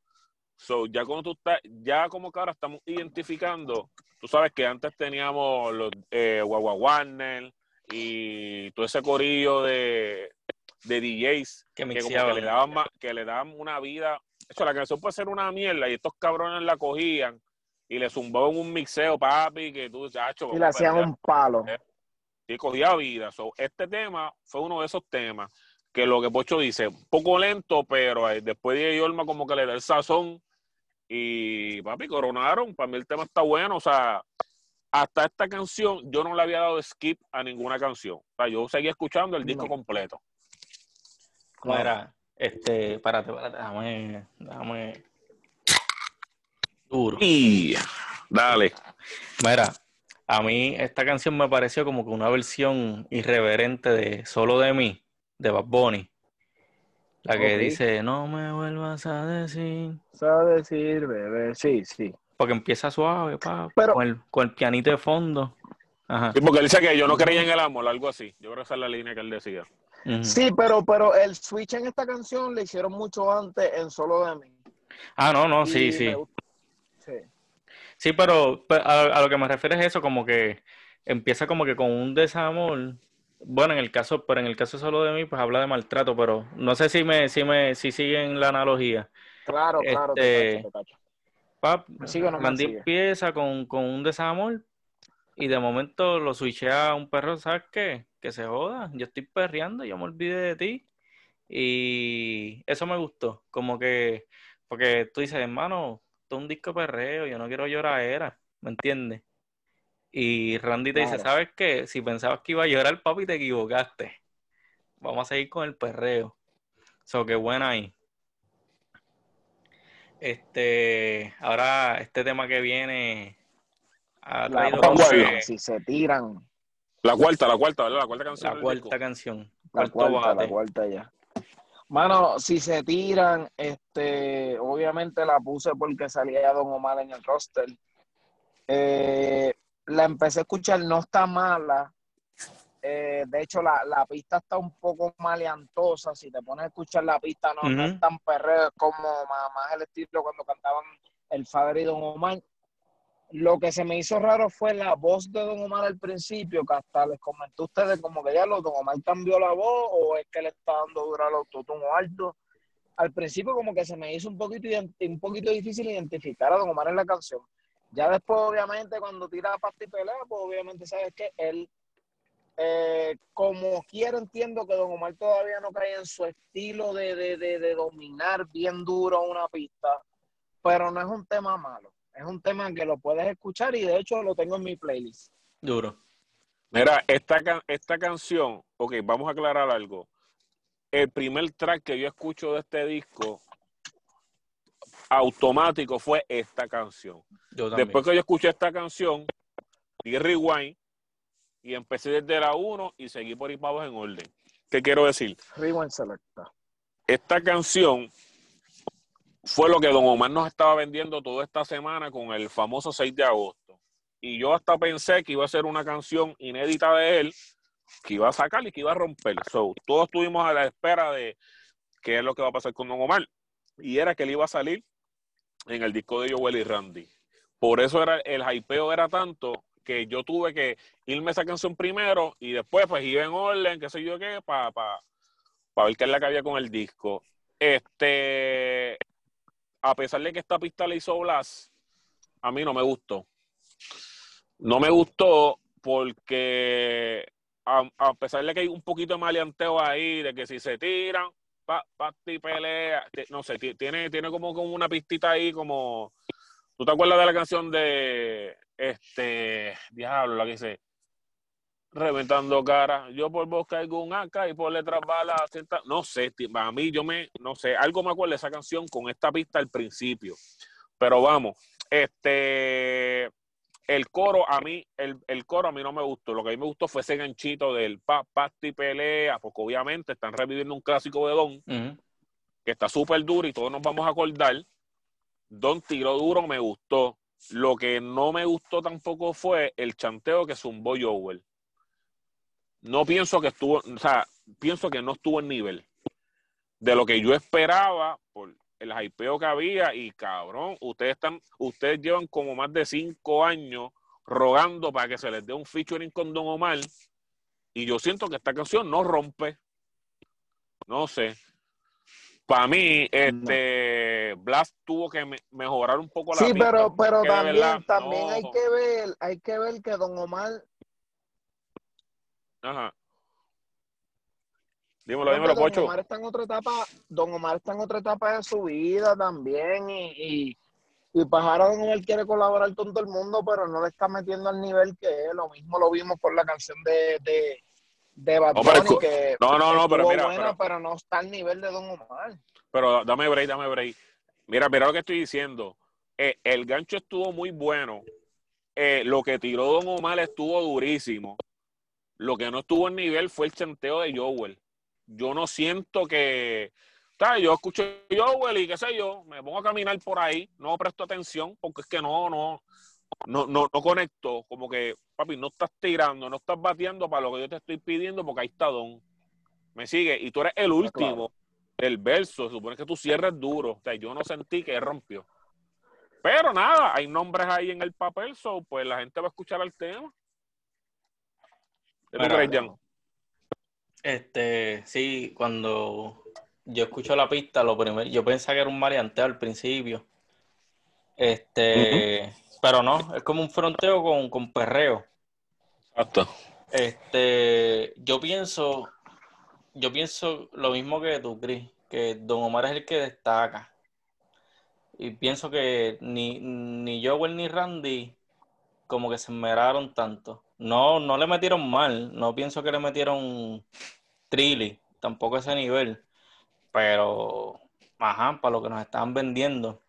So, ya como tú estás, ya como que ahora estamos identificando, tú sabes que antes teníamos los eh, Guagua Warner y todo ese corillo de, de DJs que, que, como que le daban más, que le daban una vida. Eso, la canción puede ser una mierda y estos cabrones la cogían y le zumbaban un mixeo, papi, que tú, chacho.
Y le hacían un palo.
Y cogía vida. So, este tema fue uno de esos temas que lo que Pocho dice, un poco lento, pero eh, después de Yorma como que le da el sazón y papi, coronaron. Para mí el tema está bueno. O sea, hasta esta canción yo no le había dado skip a ninguna canción. O sea, yo seguía escuchando el disco completo.
Mira, este, espérate, espérate, déjame, déjame. Duro.
Y dale.
Mira, a mí esta canción me pareció como que una versión irreverente de Solo de mí, de Bad Bunny. La que okay. dice, no me vuelvas a decir.
A decir, bebé. Sí, sí.
Porque empieza suave, pa, Pero, con, el, con el pianito de fondo. Ajá.
Sí, porque él dice que yo no creía en el amor, algo así. Yo creo que esa es la línea que él decía.
Uh -huh. Sí, pero, pero el switch en esta canción le hicieron mucho antes en Solo de mí.
Ah, no, no, sí, sí. sí. Sí, pero a, a, lo que me refiero es eso, como que empieza como que con un desamor bueno, en el caso, pero en el caso solo de mí, pues habla de maltrato, pero no sé si me, si me, si siguen la analogía.
Claro, claro, este, te cacho, te cacho.
Pap, no empieza con, con, un desamor y de momento lo switchea a un perro, ¿sabes qué? Que se joda, yo estoy perreando, yo me olvidé de ti. Y eso me gustó, como que, porque tú dices, hermano, esto es un disco perreo, yo no quiero llorar, era, ¿me entiendes? Y Randy te claro. dice, ¿sabes qué? Si pensabas que iba a llorar, papi, te equivocaste. Vamos a seguir con el perreo. So, qué buena ahí. Este, ahora, este tema que viene
ha traído la cuarta, si se tiran.
La cuarta, la cuarta, ¿verdad? La cuarta canción.
La cuarta canción.
La cuarta, la cuarta ya. Mano, si se tiran, este, obviamente la puse porque salía Don Omar en el roster. Eh, la empecé a escuchar, no está mala. Eh, de hecho, la, la, pista está un poco maleantosa. Si te pones a escuchar la pista, no, uh -huh. no es tan perreo, es como más, más, el estilo cuando cantaban el Fader y Don Omar. Lo que se me hizo raro fue la voz de Don Omar al principio, que hasta les comenté a ustedes como que ya lo Don Omar cambió la voz o es que le está dando duro al autotono alto. Al principio como que se me hizo un poquito, un poquito difícil identificar a Don Omar en la canción ya después, obviamente, cuando tira pasta y pelea, pues obviamente sabes que él, eh, como quiero, entiendo que Don Omar todavía no cae en su estilo de, de, de, de, dominar bien duro una pista, pero no es un tema malo. Es un tema que lo puedes escuchar y de hecho lo tengo en mi playlist.
Duro.
Mira, esta, esta canción, ok, vamos a aclarar algo. El primer track que yo escucho de este disco automático fue esta canción. Después que yo escuché esta canción, di rewind y empecé desde la 1 y seguí por ahí para en orden. ¿Qué quiero decir?
Rewind selecta.
Esta canción fue lo que Don Omar nos estaba vendiendo toda esta semana con el famoso 6 de agosto. Y yo hasta pensé que iba a ser una canción inédita de él, que iba a sacar y que iba a romper. So, todos estuvimos a la espera de qué es lo que va a pasar con Don Omar. Y era que él iba a salir en el disco de Joel y Randy. Por eso era el hypeo era tanto que yo tuve que irme esa canción primero y después pues iba en orden, qué sé yo qué, para pa, pa ver qué es la que había con el disco. Este, a pesar de que esta pista le hizo Blas, a mí no me gustó. No me gustó porque a, a pesar de que hay un poquito de maleanteo ahí, de que si se tiran, pa, pa, y pelea, no sé, ti- tiene, tiene como, como una pistita ahí como... ¿Tú te acuerdas de la canción de este Diablo, la que dice Reventando cara, yo por vos caigo un AK y por letras balas, no sé, a mí yo me, no sé, algo me acuerdo de esa canción con esta pista al principio, pero vamos, este, el coro a mí, el, el coro a mí no me gustó. Lo que a mí me gustó fue ese ganchito del pa, pasti pelea, porque obviamente están reviviendo un clásico de Don, que está súper duro y todos nos vamos a acordar. Don tiró duro, me gustó. Lo que no me gustó tampoco fue el chanteo que zumbó Joel. No pienso que estuvo, o sea, pienso que no estuvo en nivel de lo que yo esperaba por el hypeo que había y cabrón, ustedes están, ustedes llevan como más de cinco años rogando para que se les dé un featuring con Don Omar y yo siento que esta canción no rompe. No sé. Para mí, este Blast tuvo que me- mejorar un poco la
Sí,
pista,
pero, pero también, también
no.
hay que ver, hay que ver que Don Omar,
Ajá. Dímelo, dímelo,
Don
Pocho.
Omar está en otra etapa, Don Omar está en otra etapa de su vida también y, y, y pues ahora Don Omar quiere colaborar con todo el mundo, pero no le está metiendo al nivel que es. Lo mismo lo vimos con la canción de, de, de Bad
No,
Bunny, que
No, no, no, pero mira,
buena,
pero-
pero no está al nivel de Don Omar.
Pero dame break, dame break. Mira, mira lo que estoy diciendo. Eh, el gancho estuvo muy bueno. Eh, lo que tiró Don Omar estuvo durísimo. Lo que no estuvo en nivel fue el chanteo de Joel. Yo no siento que. ¿sabes? Yo escucho Joel y qué sé yo, me pongo a caminar por ahí, no presto atención, porque es que no, no, no, no, no conecto. Como que, papi, no estás tirando, no estás bateando para lo que yo te estoy pidiendo, porque ahí está Don. Me sigue, y tú eres el último el verso, se supone que tú cierres duro. O sea, yo no sentí que rompió. Pero nada, hay nombres ahí en el papel, so, pues la gente va a escuchar el tema. ¿Qué tú
Mira,
crees, Jan?
Este, sí, cuando yo escucho la pista, lo primero, yo pensaba que era un maleanteo al principio. Este, pero no, es como un fronteo con, con perreo.
Exacto.
Este, yo pienso, yo pienso lo mismo que tú, Chris, que Don Omar es el que destaca. Y pienso que ni, ni Joel ni Randy como que se esmeraron tanto. No, no le metieron mal, no pienso que le metieron trilly, tampoco ese nivel. Pero, ajá, para lo que nos estaban vendiendo.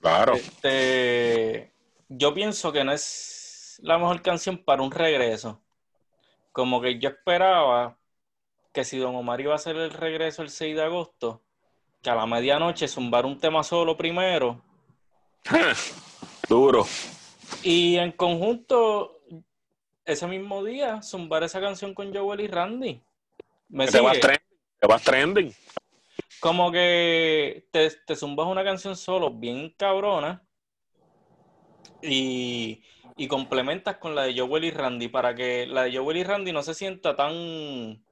Claro.
Este, yo pienso que no es la mejor canción para un regreso. Como que yo esperaba que si Don Omar iba a hacer el regreso el 6 de agosto, que a la medianoche zumbar un tema solo primero
Duro.
Y en conjunto ese mismo día zumbar esa canción con Joel y Randy. ¿Me
Te vas trending. Te vas trending.
Como que te, te zumbas una canción solo bien cabrona y, y complementas con la de Joel y Randy para que la de Joel y Randy no se sienta tan,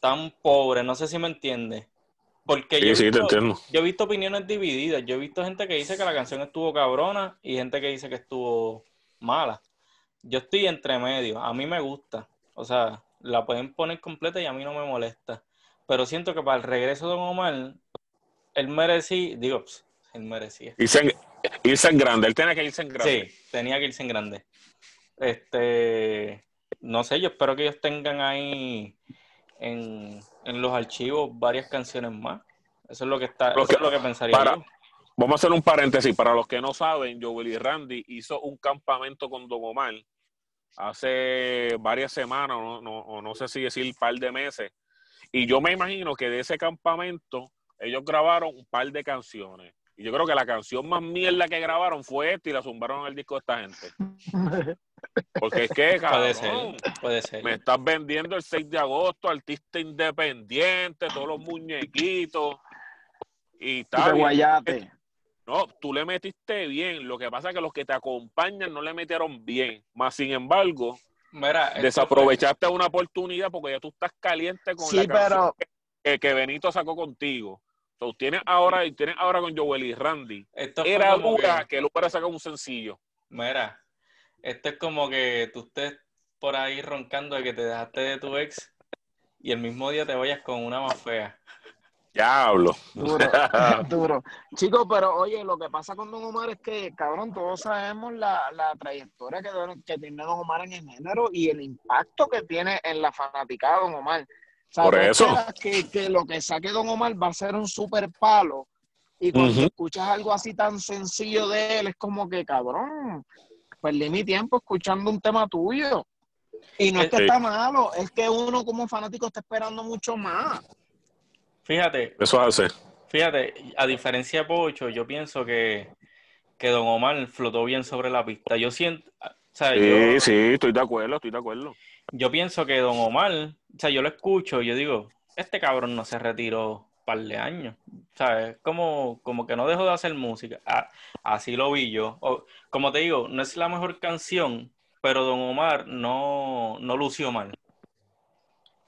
tan pobre, no sé si me entiendes. Porque yo, he
Sí,
visto,
entiendo.
yo he visto opiniones divididas, yo he visto gente que dice que la canción estuvo cabrona y gente que dice que estuvo mala. Yo estoy entre medio, a mí me gusta, o sea, la pueden poner completa y a mí no me molesta pero siento que para el regreso de Don Omar, él merecía, digo, pss, él merecía.
Irse en, irse en grande. Él tiene que irse en grande.
Sí, tenía que irse en grande. Este, no sé, yo espero que ellos tengan ahí en, en los archivos varias canciones más. Eso es lo que está,
Lo
eso
que-
es lo que pensaría
para-
yo.
Vamos a hacer un paréntesis. Para los que no saben, Joel y Randy hizo un campamento con Don Omar hace varias semanas, o no, no, no sé si decir un par de meses. Y yo me imagino que de ese campamento ellos grabaron un par de canciones. Y yo creo que la canción más mierda que grabaron fue esta y la zumbaron al disco de esta gente. Porque es que,
Puede
cabrón,
ser, puede ser.
me estás vendiendo el 6 de agosto, artista independiente, todos los muñequitos. Y está bien.
guayate.
No, tú le metiste bien. Lo que pasa es que los que te acompañan no le metieron bien. Más sin embargo,
Mira,
desaprovechaste una oportunidad porque ya tú estás caliente con
Sí,
la canción
pero
que, que Benito sacó contigo. So, tienes ahora, y tienes ahora con Joel y Randy.
esto
Era dura
que-
que él hubiera sacado un sencillo.
Mira, esto es como que tú estés por ahí roncando de que te dejaste de tu ex y el mismo día te vayas con una más fea.
Diablo.
Duro, duro. Chicos, pero oye, lo que pasa con Don Omar es que, cabrón, todos sabemos la, la trayectoria que, que tiene Don Omar en el género y el impacto que tiene en la fanaticada de Don Omar. O sea,
Por eso.
Que, que lo que saque Don Omar va a ser un super palo. Y cuando escuchas algo así tan sencillo de él, es como que, cabrón, perdí mi tiempo escuchando un tema tuyo. Y no es que
Sí.
está malo, es que uno como fanático está esperando mucho más.
Fíjate,
Eso hace.
fíjate, a diferencia de Pocho, yo pienso que, que Don Omar flotó bien sobre la pista. Yo siento, o sea,
Sí,
yo,
sí, estoy de acuerdo, estoy de acuerdo.
yo pienso que Don Omar, o sea, yo lo escucho y yo digo, este cabrón no se retiró par de años. ¿Sabes? Como, como que no dejó de hacer música. Ah, así lo vi yo. O- como te digo, no es la mejor canción, pero Don Omar no, no lució mal.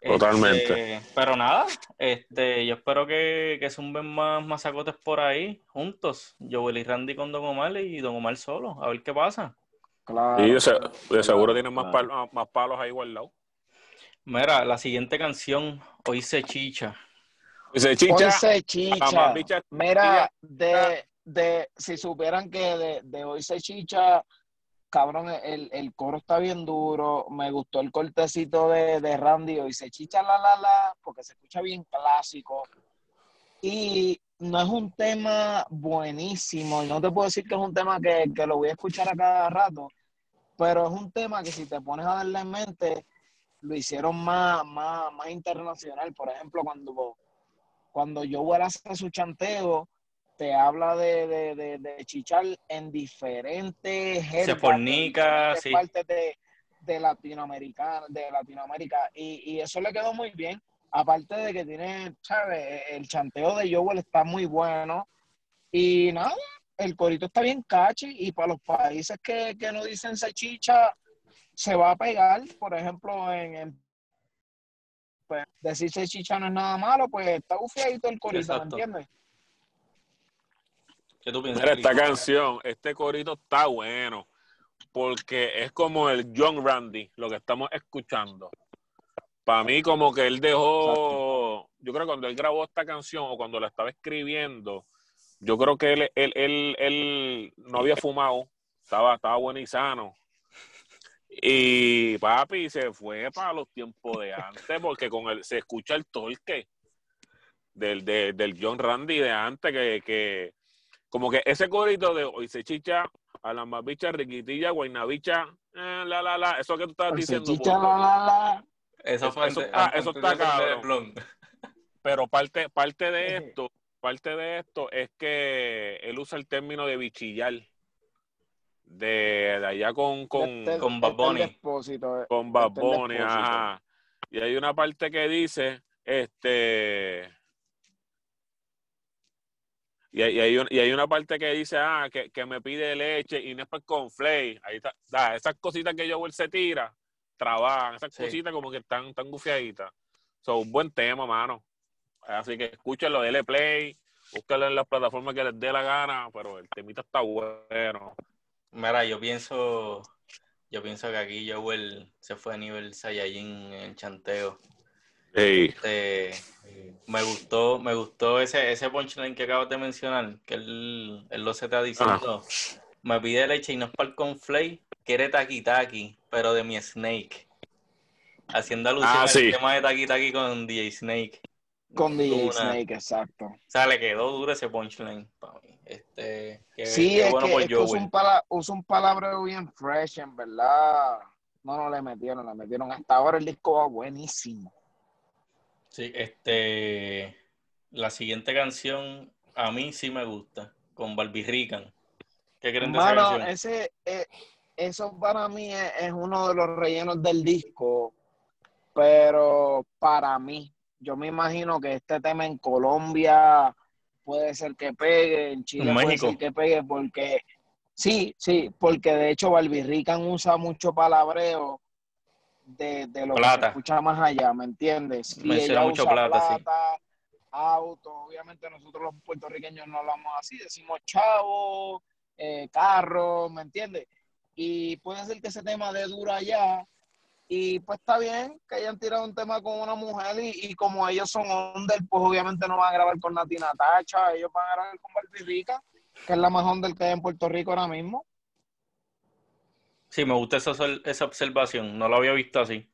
Totalmente.
Este, pero nada, este, yo espero que, que zumben más masacotes por ahí, juntos. Joel y Randy con Don Omar y Don Omar solo. A ver qué pasa.
Claro.
Y de, se- de
claro,
seguro tienen más,
claro.
palos, más palos ahí guardados.
Mira, la siguiente canción, Hoy se chicha.
Dice, chicha,
chicha.
bicha-
Mira, de, de, si supieran que de, de hoy se chicha, cabrón, el, el coro está bien duro. Me gustó el cortecito de, de Randy, hoy se chicha la la la, porque se escucha bien clásico. Y no es un tema buenísimo, y no te puedo decir que es un tema que, que lo voy a escuchar a cada rato, pero es un tema que si te pones a darle en mente, lo hicieron más, más, más internacional. Por ejemplo, cuando cuando Joel hace su chanteo, te habla de, de, de, de chichar en diferentes jergas,
fornica, sí.
partes de, de Latinoamérica, de Latinoamérica. Y, y eso le quedó muy bien. Aparte de que tiene, ¿sabes? El chanteo de Joel está muy bueno. Y nada, el corito está bien catchy. Y para los países que, que no dicen se chicha, se va a pegar. Por ejemplo, en, en pues, decirse chicha no es nada malo, pues está bufiadito el corito. ¿me entiendes?
¿Qué tú piensas?
Mira, esta canción, este corito está bueno, porque es como el John Randy, lo que estamos escuchando. Para mí, como que él dejó, yo creo que cuando él grabó esta canción o cuando la estaba escribiendo, yo creo que él, él, él, él no había fumado, estaba, estaba bueno y sano. Y papi se fue para los tiempos de antes, porque con él se escucha el torque del, de- del John Randy de antes, que, que como que ese corito de hoy se chicha a la más bicha, riquitilla, guaynabicha, eh, la, la, la, eso que tú
Hoy se
diciendo.
chicha la la la.
Eso fue
Eso
antes-
está-
antes
eso
de
está
el
cabrón. Pero parte, parte de esto, parte de esto es que él usa el término de bichillar. De, de allá con, con,
Este-
con Bad Bunny.
con Bad
este
Bunny, ajá. Y hay una parte que dice, este, y hay, y hay, un- y hay una parte que dice, ah, que, que me pide leche y no es con flay. Ahí está, da, esas cositas que Joel se tira, trabajan, esas
Sí.
cositas como que están tan gufiaditas. Son un buen tema, mano. Así que escúchenlo, dele play, búsquenlo en las plataformas que les dé la gana, pero el temita está bueno.
Mira, yo pienso, yo pienso que aquí Joel se fue a nivel Saiyajin en el chanteo.
Ey,
Este, me gustó, me gustó ese, ese punchline que acabas de mencionar, que él, él lo se está diciendo. Me pide leche y no es para el conflay, quiere taki taki, pero de mi Snake. Haciendo alusión
Ah,
al
sí.
tema de taki taki con DJ Snake.
Con DJ
Una.
Snake, exacto.
O sea, le quedó duro ese punchline para mí. Este, que,
Sí, es
bueno
que,
por
es que usa, un pala- usa un palabreo bien fresh, en verdad. No, no le metieron, le metieron. Hasta ahora el disco va buenísimo.
Sí, este, la siguiente canción a mí sí me gusta, con Barbie Rican. ¿Qué creen de esa
Mano,
canción?
ese, eh, eso para mí es, es uno de los rellenos del disco, pero para mí, yo me imagino que este tema en Colombia puede ser que pegue, en Chile
En
puede
México.
ser que pegue, porque sí, sí, porque de hecho Barbie Rican usa mucho palabreo de, de lo que
Plata.
se escucha más allá, ¿me entiendes? Y
Menciona
ella
mucho
usa
plata, sí.
plata, auto, obviamente nosotros los puertorriqueños no hablamos así, decimos chavo, eh, carro, ¿me entiendes? Y puede ser que ese tema de dura allá, Y pues está bien que hayan tirado un tema con una mujer y, como ellos son under, pues obviamente no van a grabar con Natina Tacha, ellos van a grabar con Barbie Rica, que es la más under que hay en Puerto Rico ahora mismo.
Sí, me gusta esa, esa observación, no lo había visto así.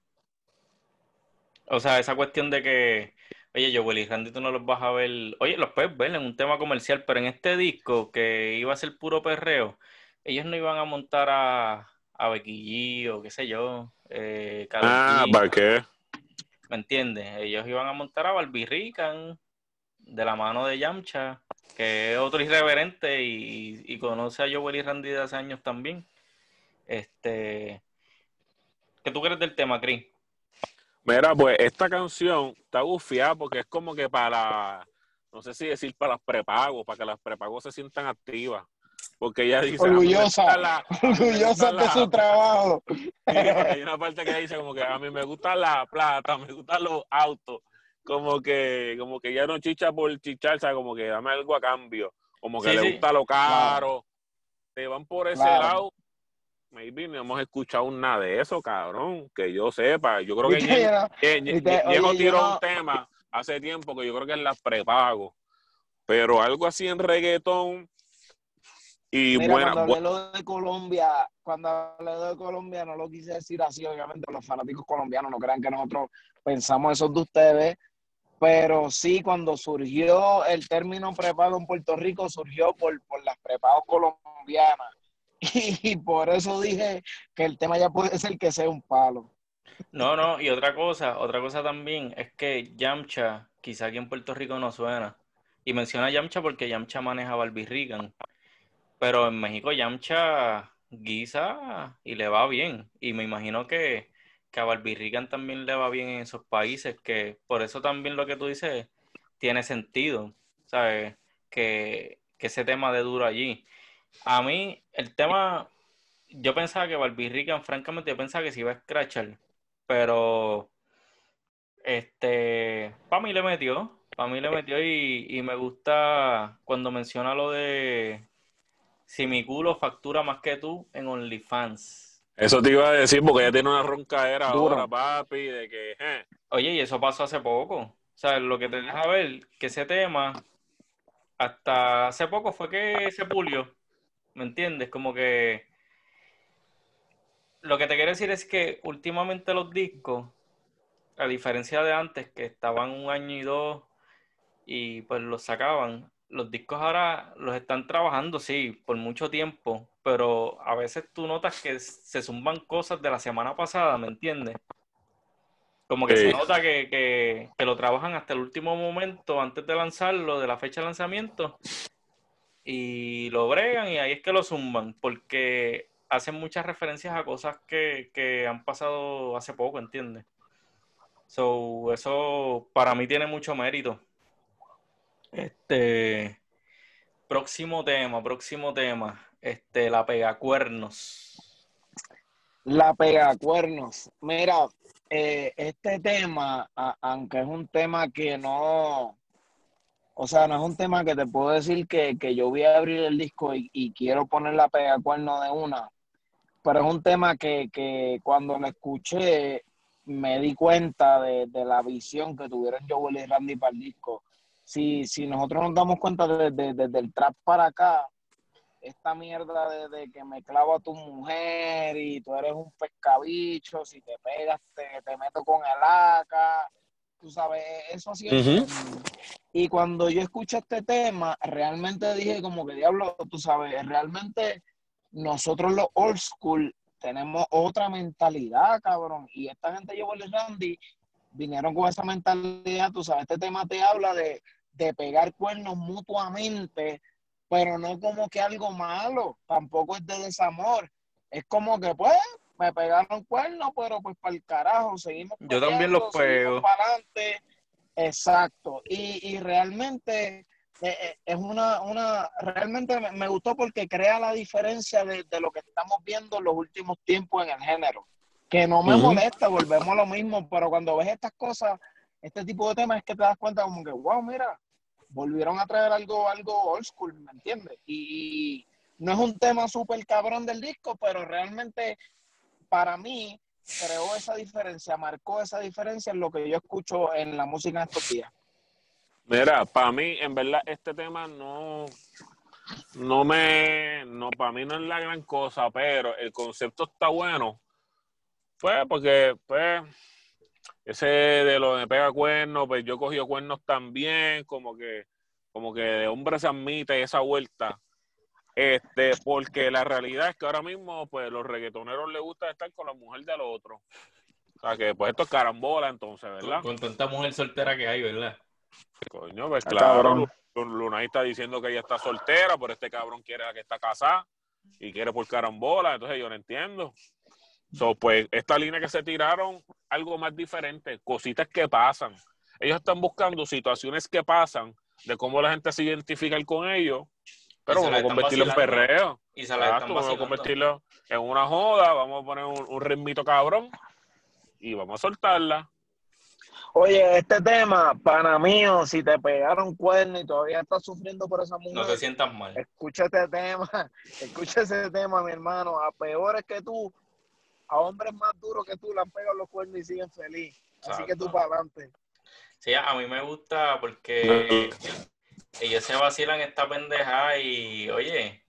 O sea, esa cuestión de que, oye, yo, Willy Randy, tú no los vas a ver, oye, los puedes ver en un tema comercial, pero en este disco que iba a ser puro perreo, ellos no iban a montar a, a Becky G o qué sé yo. Eh,
ah, ¿para qué?
¿Me entiendes? Ellos iban a montar a Barbie Rican de la mano de Yamcha, que es otro irreverente y, conoce a Joel y Randy de hace años también. Este, ¿Qué tú crees del tema, Chris?
Mira, pues esta canción está bufiada porque es como que para, no sé si decir para las prepagos, para que las prepagos se sientan activas. Porque ella dice.
Orgullosa. La, orgullosa de su trabajo.
hay una parte que dice como que a mí me gusta la plata, me gustan los autos. Como que, como que ya no chicha por chichar, o sea, como que dame algo a cambio. Como que le gusta lo caro. Te van por ese lado. Maybe no hemos escuchado nada de eso, cabrón. Que yo sepa. Yo creo que Diego tiró un tema hace tiempo que yo creo que es la prepago. Pero algo así en reggaetón y
cuando hablé lo de Colombia, cuando hablé de Colombia no lo quise decir así, obviamente los fanáticos colombianos no crean que nosotros pensamos eso de ustedes, pero sí cuando surgió el término prepago en Puerto Rico surgió por, por las prepagos colombianas y, por eso dije que el tema ya puede ser que sea un palo.
No, no, y otra cosa, otra cosa también es que Yamcha, quizá aquí en Puerto Rico no suena. Y menciona Yamcha porque Yamcha maneja Barbie pero en México Yamcha guisa y le va bien. Y me imagino que, que a Barbirrican también le va bien en esos países, que por eso también lo que tú dices tiene sentido, ¿sabes? Que, que ese tema de duro allí. A mí, el tema, yo pensaba que Barbirrican, francamente, yo pensaba que se iba a scratchar, pero este, para mí le metió, para mí le metió y, y me gusta cuando menciona lo de si mi culo factura más que tú en OnlyFans.
Eso te iba a decir porque ella tiene una roncadera ahora, papi, de que... Eh.
Oye, y eso pasó hace poco. O sea, lo que te deja ver, que ese tema, hasta hace poco fue que se pulió. ¿Me entiendes? Como que... Lo que te quiero decir es que últimamente los discos, a diferencia de antes, que estaban un año y dos y pues los sacaban, los discos ahora los están trabajando, sí, por mucho tiempo, pero a veces tú notas que se zumban cosas de la semana pasada, ¿me entiendes? Como que se nota que, que, lo trabajan hasta el último momento antes de lanzarlo, de la fecha de lanzamiento, y lo bregan y ahí es que lo zumban, porque hacen muchas referencias a cosas que, que han pasado hace poco, ¿entiendes? So, eso para mí tiene mucho mérito. Este, próximo tema, próximo tema, este, la pegacuernos.
La pegacuernos. Mira, eh, este tema, aunque es un tema que no, o sea, no es un tema que te puedo decir que, yo voy a abrir el disco y, quiero poner la pegacuernos de una, pero es un tema que, cuando lo escuché me di cuenta de, la visión que tuvieron Joel y Randy para el disco si, si nosotros nos damos cuenta desde, el trap para acá, esta mierda de, que me clavo a tu mujer y tú eres un pescabicho, si te pegas te, meto con el AK, tú sabes, eso así Y cuando yo escuché este tema, realmente dije como que diablo, tú sabes, realmente nosotros los old school tenemos otra mentalidad, cabrón. Y esta gente, yo, Randy, vinieron con esa mentalidad, tú sabes, este tema te habla de de pegar cuernos mutuamente, pero no como que algo malo, tampoco es de desamor. Es como que, pues, me pegaron cuernos, pero pues para el carajo, seguimos.
Yo también los pego.
Para adelante. Exacto. Y, realmente eh, eh, es una, una, realmente me, gustó porque crea la diferencia de, lo que estamos viendo en los últimos tiempos en el género. Que no me molesta, volvemos a lo mismo, pero cuando ves estas cosas, este tipo de temas es que te das cuenta como que, wow, mira, volvieron a traer algo, algo old school, ¿me entiendes? Y, no es un tema súper cabrón del disco, pero realmente para mí creó esa diferencia, marcó esa diferencia en lo que yo escucho en la música en estos días.
Mira, para mí, en verdad, este tema no, no me, no, para mí no es la gran cosa, pero el concepto está bueno. Pues, porque, pues, ese de lo de pega cuernos, pues yo he cogido cuernos también, como que, como que de hombre se admite esa vuelta. Este, porque la realidad es que ahora mismo, pues, los reggaetoneros les gusta estar con la mujer del otro. O sea, que pues esto es carambola entonces, ¿verdad?
Con tanta mujer soltera que hay, ¿verdad?
Coño, pues claro, Lunay está diciendo que ella está soltera, pero este cabrón quiere la que está casada y quiere por carambola, entonces yo no entiendo. So, pues esta línea que se tiraron, algo más diferente, cositas que pasan. Ellos están buscando situaciones que pasan, de cómo la gente se identifica con ellos, pero vamos a convertirlo en perreo.
Y se la están
vamos a convertirlo en una joda, vamos a poner un, un ritmito cabrón y vamos a soltarla.
Oye, este tema, pana mío, si te pegaron cuerno y todavía estás sufriendo por esa mujer,
No te sientas mal.
escucha este tema, escucha ese tema, mi hermano. A peores que tú, a hombres más duros que tú, le han pegado los cuernos y siguen feliz. Así que tú para adelante.
Sí, a mí me gusta porque ellos se vacilan esta pendeja y, oye,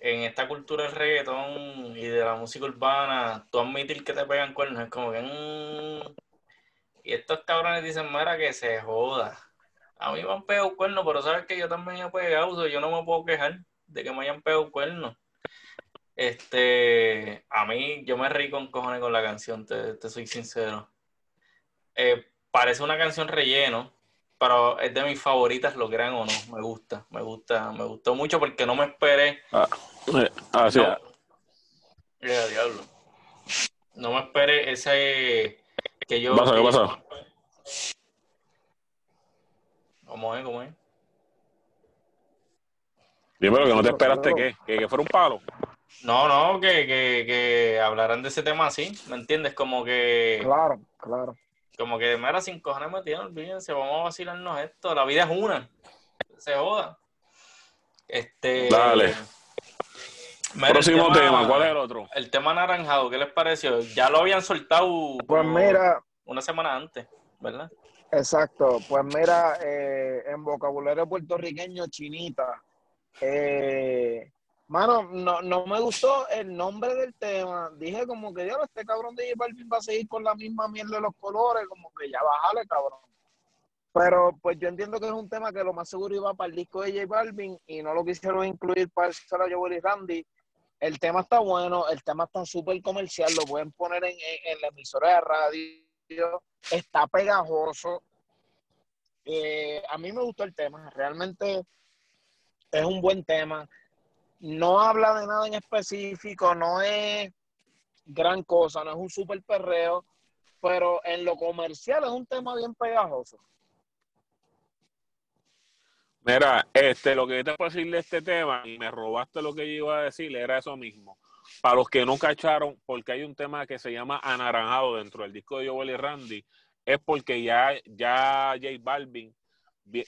en esta cultura del reggaetón y de la música urbana, tú admitir que te pegan cuernos es como que... mm, y estos cabrones dicen, mira, que se joda. A mí me han pegado cuernos, pero sabes que yo también he pegado, yo no me puedo quejar de que me hayan pegado cuernos. Este, a mí, yo me reí con cojones con la canción, te, te soy sincero. Eh, parece una canción relleno, pero es de mis favoritas, lo crean o no. Me gusta, me gusta, me gustó mucho porque no me esperé.
Así
No, Eh, diablo. No me esperé ese que yo.
¿Qué pasa? ¿Qué pasa?
¿Cómo es? ¿Cómo es?
Dímelo que no te esperaste que, que, que fuera un palo.
No, no, que, que, que hablaran de ese tema así, ¿me entiendes? Como que,
Claro, claro.
como que, mira, sin cojones me tienen, olvídense, vamos a vacilarnos esto, la vida es una, se joda. Este.
Dale.
Mira,
Próximo
tema-
tema, ¿cuál es el otro?
El tema anaranjado, ¿qué les pareció? Ya lo habían soltado
Pues mira,
una semana antes, ¿verdad?
Exacto, pues mira, eh, en vocabulario puertorriqueño, chinita. Eh, mano, no, no me gustó el nombre del tema. Dije como que, diablo, este cabrón de J Balvin va a seguir con la misma mierda de los colores, como que ya bájale, cabrón. Pero pues yo entiendo que es un tema que lo más seguro iba para el disco de J Balvin y no lo quisieron incluir para el Joel y Randy. El tema está bueno, el tema está súper comercial, lo pueden poner en, en- en la emisora de radio, está pegajoso. Eh, a mí me gustó el tema, realmente es un buen tema. No habla de nada en específico, no es gran cosa, no es un super perreo, pero en lo comercial es un tema bien pegajoso.
Mira, este, lo que te puedo decir de este tema, y me robaste lo que yo iba a decir, era eso mismo. Para los que no cacharon, porque hay un tema que se llama Anaranjado dentro del disco de Joel y Randy, es porque ya, ya J Balvin, vi-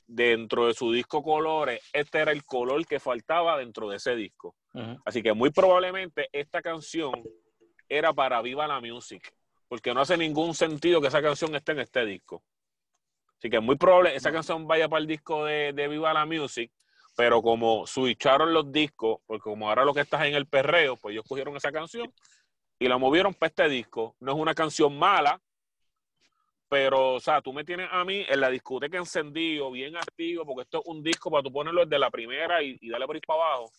dentro de su disco Colores, este era el color que faltaba dentro de ese disco. Así que muy probablemente esta canción era para Viva la Music, porque no hace ningún sentido que esa canción esté en este disco. Así que muy probable esa canción vaya para el disco de, de Viva la Music, pero como switcharon los discos, porque como ahora lo que estás en el perreo, pues ellos cogieron esa canción y la movieron para este disco. No es una canción mala, pero, o sea, tú me tienes a mí en la discoteca encendido, bien activo, porque esto es un disco para tú ponerlo desde la primera y, y darle por ahí para abajo.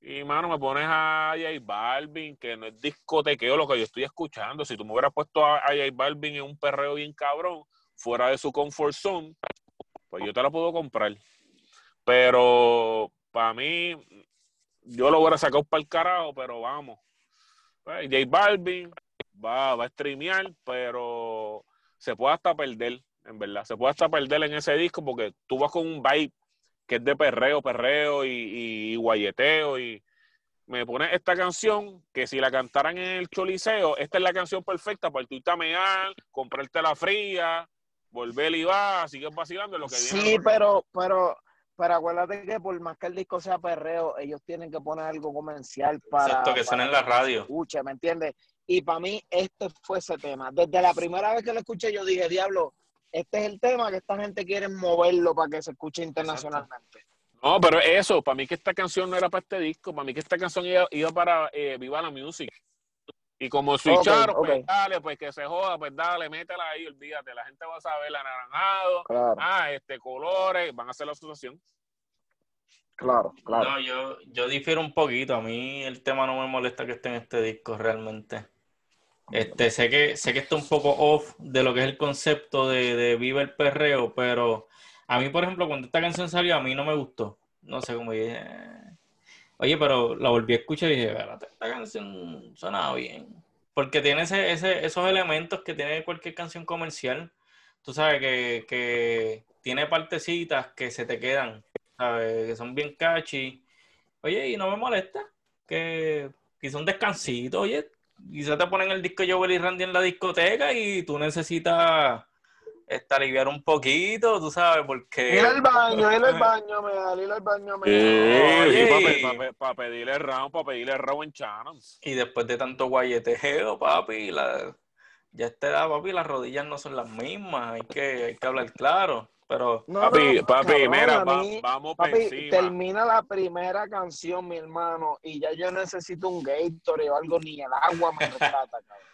Y, mano, me pones a J Balvin, que no es discotequeo lo que yo estoy escuchando. Si tú me hubieras puesto a, a J Balvin en un perreo bien cabrón, fuera de su comfort zone, pues yo te la puedo comprar. Pero, para mí, yo lo hubiera sacado para el carajo, pero vamos. Pues, J Balvin va, va a streamear, pero se puede hasta perder, en verdad. Se puede hasta perder en ese disco porque tú vas con un vibe que es de perreo, perreo y, y, y guayeteo y me pones esta canción que si la cantaran en el choliseo, esta es la canción perfecta para tú irte a mear, comprarte la fría, volver y va, sigues vacilando en lo que viene.
Sí, pero, pero, pero acuérdate que por más que el disco sea perreo, ellos tienen que poner algo comercial para.
Exacto, que suene en la radio.
Escuche, ¿me entiendes? Y para mí, este fue ese tema. Desde la primera vez que lo escuché, yo dije, diablo, este es el tema que esta gente quiere moverlo para que se escuche internacionalmente.
No, pero eso, para mí que esta canción no era para este disco, para mí que esta canción iba, iba para eh, Viva la Music. Y como switcharon, pues
ok.
dale, pues que se joda, pues dale, métela ahí, olvídate, la gente va a saber el anaranjado,
Claro,
ah, este, colores, van a hacer la asociación.
claro, claro.
No, yo, yo difiero un poquito. A mí el tema no me molesta que esté en este disco realmente. Este, sé que, sé que está un poco off de lo que es el concepto de, de Viva el Perreo, pero a mí, por ejemplo, cuando esta canción salió, a mí no me gustó. No sé cómo dije. "Eh". Oye, pero la volví a escuchar y dije, "Espérate, esta canción suena bien. Porque tiene ese, ese, esos elementos que tiene cualquier canción comercial. Tú sabes que, que tiene partecitas que se te quedan, ¿sabes? Que son bien catchy. Oye, y no me molesta que quizá un descansito, oye, quizá te ponen el disco Joel y Randy en la discoteca y tú necesitas este, aliviar un poquito, tú sabes, porque...
Ir al baño, ir al baño, me da, ir al baño, me
Oye.
para pedirle round, para pedirle round en channels.
Y después de tanto guayetejeo, papi, la... ya a esta edad, papi, las rodillas no son las mismas, hay que, hay que hablar claro, pero...
No,
Papi,
no,
papi,
cabrón,
mira, va- vamos
Papi,
encima.
termina la primera canción, mi hermano, y ya yo necesito un Gatorade o algo, ni el agua me rescata, cabrón.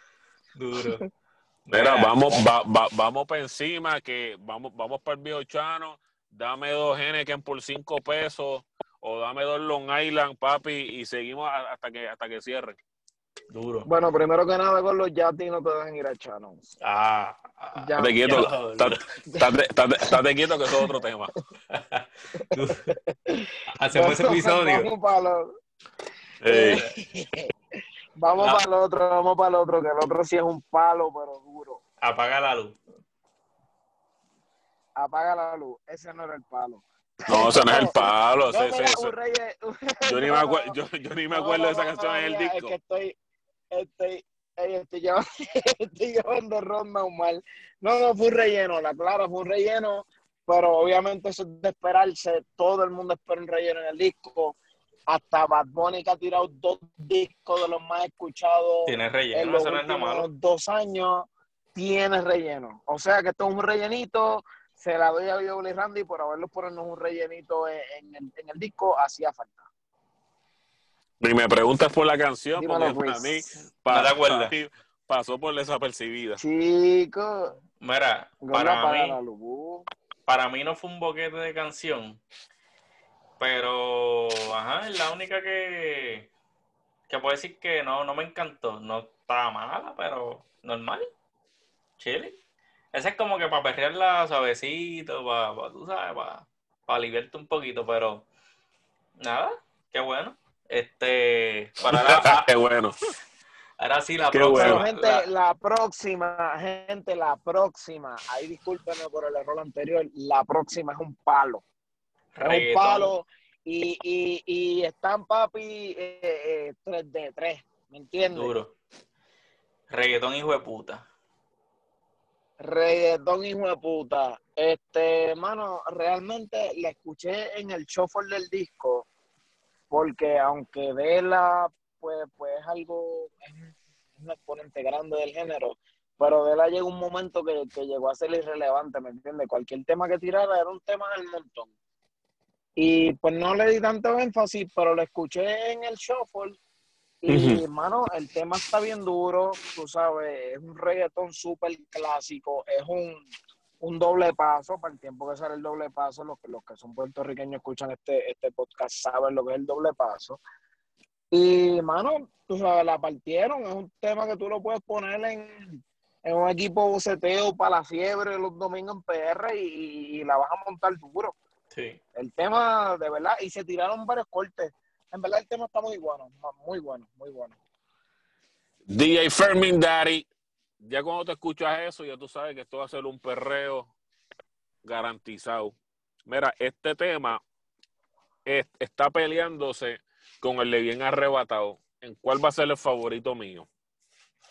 Duro.
Mira, vamos, va, va- vamos por encima, que vamos, vamos para el viejo Chano, dame dos Henneken por cinco pesos, o dame dos Long Island, papi, y seguimos hasta que hasta que cierren.
Duro.
Bueno, primero que nada, con los Yati no te dejan ir a Chanos.
Ah, ah,
Ya.
Estate quieto,
diablo.
estate- estate- estate- estate quieto que eso es otro tema.
Hacemos ese episodio.
Vamos para lo- vamos
No.
para el otro, vamos para el otro, que el otro sí es un palo, pero duro.
Apaga la luz.
Apaga la luz, ese no era el palo.
No, ese no es el palo.
No,
yo, ni me acuerdo, yo, yo ni me
No,
acuerdo
no,
de esa canción en el disco.
Es que estoy, estoy, estoy, llevando, estoy llevando ronda mal. No, no, fue un relleno, la clara fue un relleno, pero obviamente eso es de esperarse. Todo el mundo espera un relleno en el disco. Hasta Bad Bunny que ha tirado dos discos de los más escuchados
Tiene
en
relleno,
los
eso no es nada malo.
dos años, tiene relleno. O sea que esto es un rellenito. Se la doy a Billy y Randy por haberlo ponernos un rellenito en, en el, en el disco, hacía falta.
Ni me preguntas por la canción,
Dímelo,
porque para mí, para mí pasó por desapercibida.
Chico,
Mira, para
apaga
mí, para mí no fue un boquete de canción, pero ajá, es la única que, que puedo decir que no, no me encantó. No estaba mala, pero normal. Chile. Ese es como que para perrearla suavecito, para, para, tú sabes, para, para aliviarte un poquito, pero nada, qué bueno. Este, para ahora,
Qué bueno.
ahora sí la
Qué
próxima.
Bueno.
gente,
la-
la próxima, gente, la próxima, ahí discúlpenme por el error anterior, la próxima es un palo. Es un
reggaetón.
palo y, y, y están papi eh, eh, 3 de 3, ¿me entiendes?
Duro. Reggaetón hijo de puta.
Reggaetón hijo de puta. Este, mano, realmente la escuché en el shuffle del disco, porque aunque Vela, pues, pues es algo, es un- exponente grande del género, pero Vela llegó un momento que, que llegó a ser irrelevante, ¿me entiendes? Cualquier tema que tirara era un tema del montón. Y pues no le di tanto énfasis, pero lo escuché en el shuffle y, mano, el tema está bien duro, tú sabes, es un reggaetón súper clásico, es un, un doble paso, para el tiempo que sale el doble paso, los que, los que son puertorriqueños escuchan este, este podcast saben lo que es el doble paso. Y, mano, tú sabes, la partieron, es un tema que tú lo puedes poner en, en un equipo boceteo para la fiebre los domingos en PR y, y la vas a montar duro.
Sí.
El tema, de verdad, y se tiraron varios cortes. En verdad el tema está muy bueno, muy bueno, muy bueno.
DJ Fermin Daddy, ya cuando te escuchas eso, ya tú sabes que esto va a ser un perreo garantizado. Mira, este tema es- está peleándose con el de bien arrebatado. ¿En cuál va a ser el favorito mío?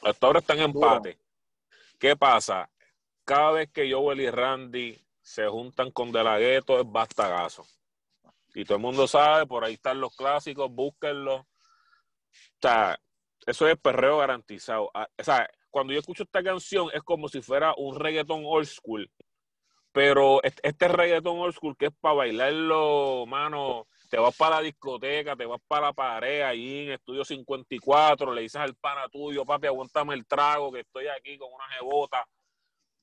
Hasta ahora están en
Duro.
empate. ¿Qué pasa? Cada vez que Joel y Randy se juntan con De La Ghetto es bastagazo. Y todo el mundo sabe, por ahí están los clásicos, búsquenlos. O sea, eso es perreo garantizado. Ah, O sea, cuando yo escucho esta canción es como si fuera un reggaeton old school. Pero este, reggaeton old school que es para bailarlo, mano, te vas para la discoteca, te vas para la pared ahí en Estudio 54, le dices al pana tuyo, papi, aguántame el trago, que estoy aquí con una jebota.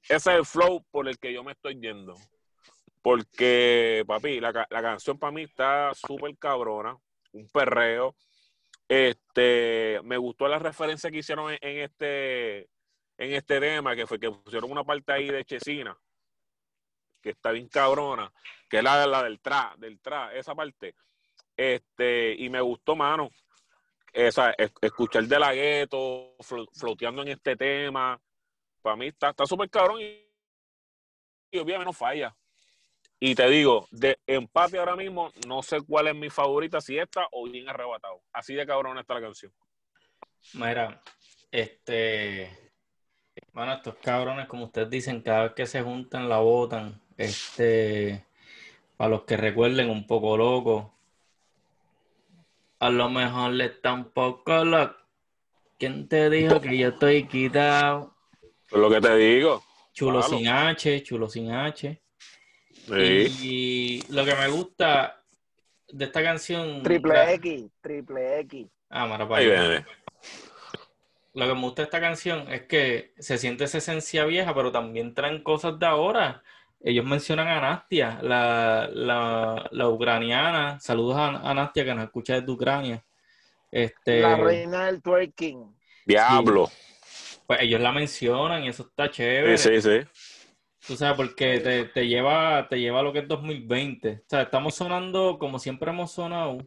Ese es el flow por el que yo me estoy yendo. Porque, papi, la, la canción para mí está súper cabrona, un perreo. Este, me gustó la referencia que hicieron en, este en este tema, que fue que pusieron una parte ahí de Chesina, que está bien cabrona, que es la, la del tra, del tra, esa parte. Este, y me gustó, mano, esa, es- escuchar de la gueto, flo- floteando en este tema. Para mí está está súper cabrón y, y obviamente no falla. Y te digo, de empate ahora mismo, no sé cuál es mi favorita, si esta o bien arrebatado. Así de cabrón está la canción.
Mira, este, bueno, estos cabrones, como ustedes dicen, cada vez que se juntan la botan. Este, para los que recuerden, un poco loco. A lo mejor le está un poco loco. ¿Quién te dijo que yo estoy quitado?
Es lo que te digo.
Chulo
Claro.
sin H, chulo sin H.
Sí.
Y lo que me gusta de esta canción.
Triple X, triple X.
Ah, mira, para
Ahí
allá.
viene.
Lo que me gusta de esta canción es que se siente esa esencia vieja, pero también traen cosas de ahora. Ellos mencionan a Nastia, la, la, la ucraniana. Saludos a, a Nastia que nos escucha desde Ucrania. Este,
La reina del twerking.
Diablo.
pues ellos la mencionan y eso está chévere.
Sí, sí, sí.
Tú sabes, porque te, te lleva, te lleva a lo que es 2020. O sea, estamos sonando como siempre hemos sonado,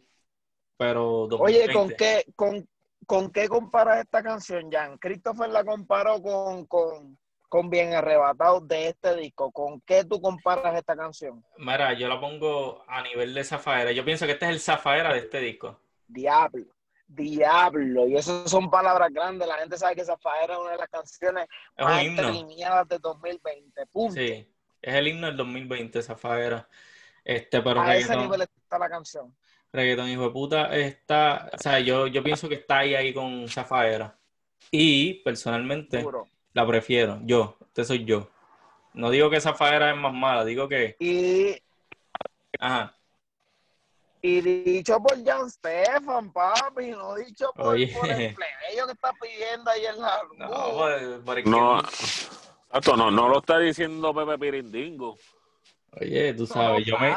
pero
Oye,
2020.
¿con qué, con, ¿con qué comparas esta canción, Jan? Christopher la comparó con, con, con Bien Arrebatado de este disco. ¿Con qué tú comparas esta canción?
Mira, yo la pongo a nivel de Zafaera. Yo pienso que este es el Zafaera de este disco.
Diablo, diablo. Y eso son palabras grandes. La gente sabe que Zafaera es una de las canciones
Es
más trineadas de 2020. Punto.
Sí, es el himno del 2020, Zafaera. Este, pero
A ese nivel está la canción.
reggaetón, hijo de puta, está, o sea, yo, yo pienso que está ahí, ahí con Zafaera. Y personalmente la prefiero, yo, este soy yo. No digo que Zafaera es más mala, digo que,
Y,
ajá,
y dicho por Jan Stefan, papi, no dicho por,
Oye.
por el plebeyo que está pidiendo ahí en la luz.
no, por- por el que-
No, Exacto, no, no lo está diciendo Pepe Pirindingo.
Oye, tú
No,
sabes, yo me,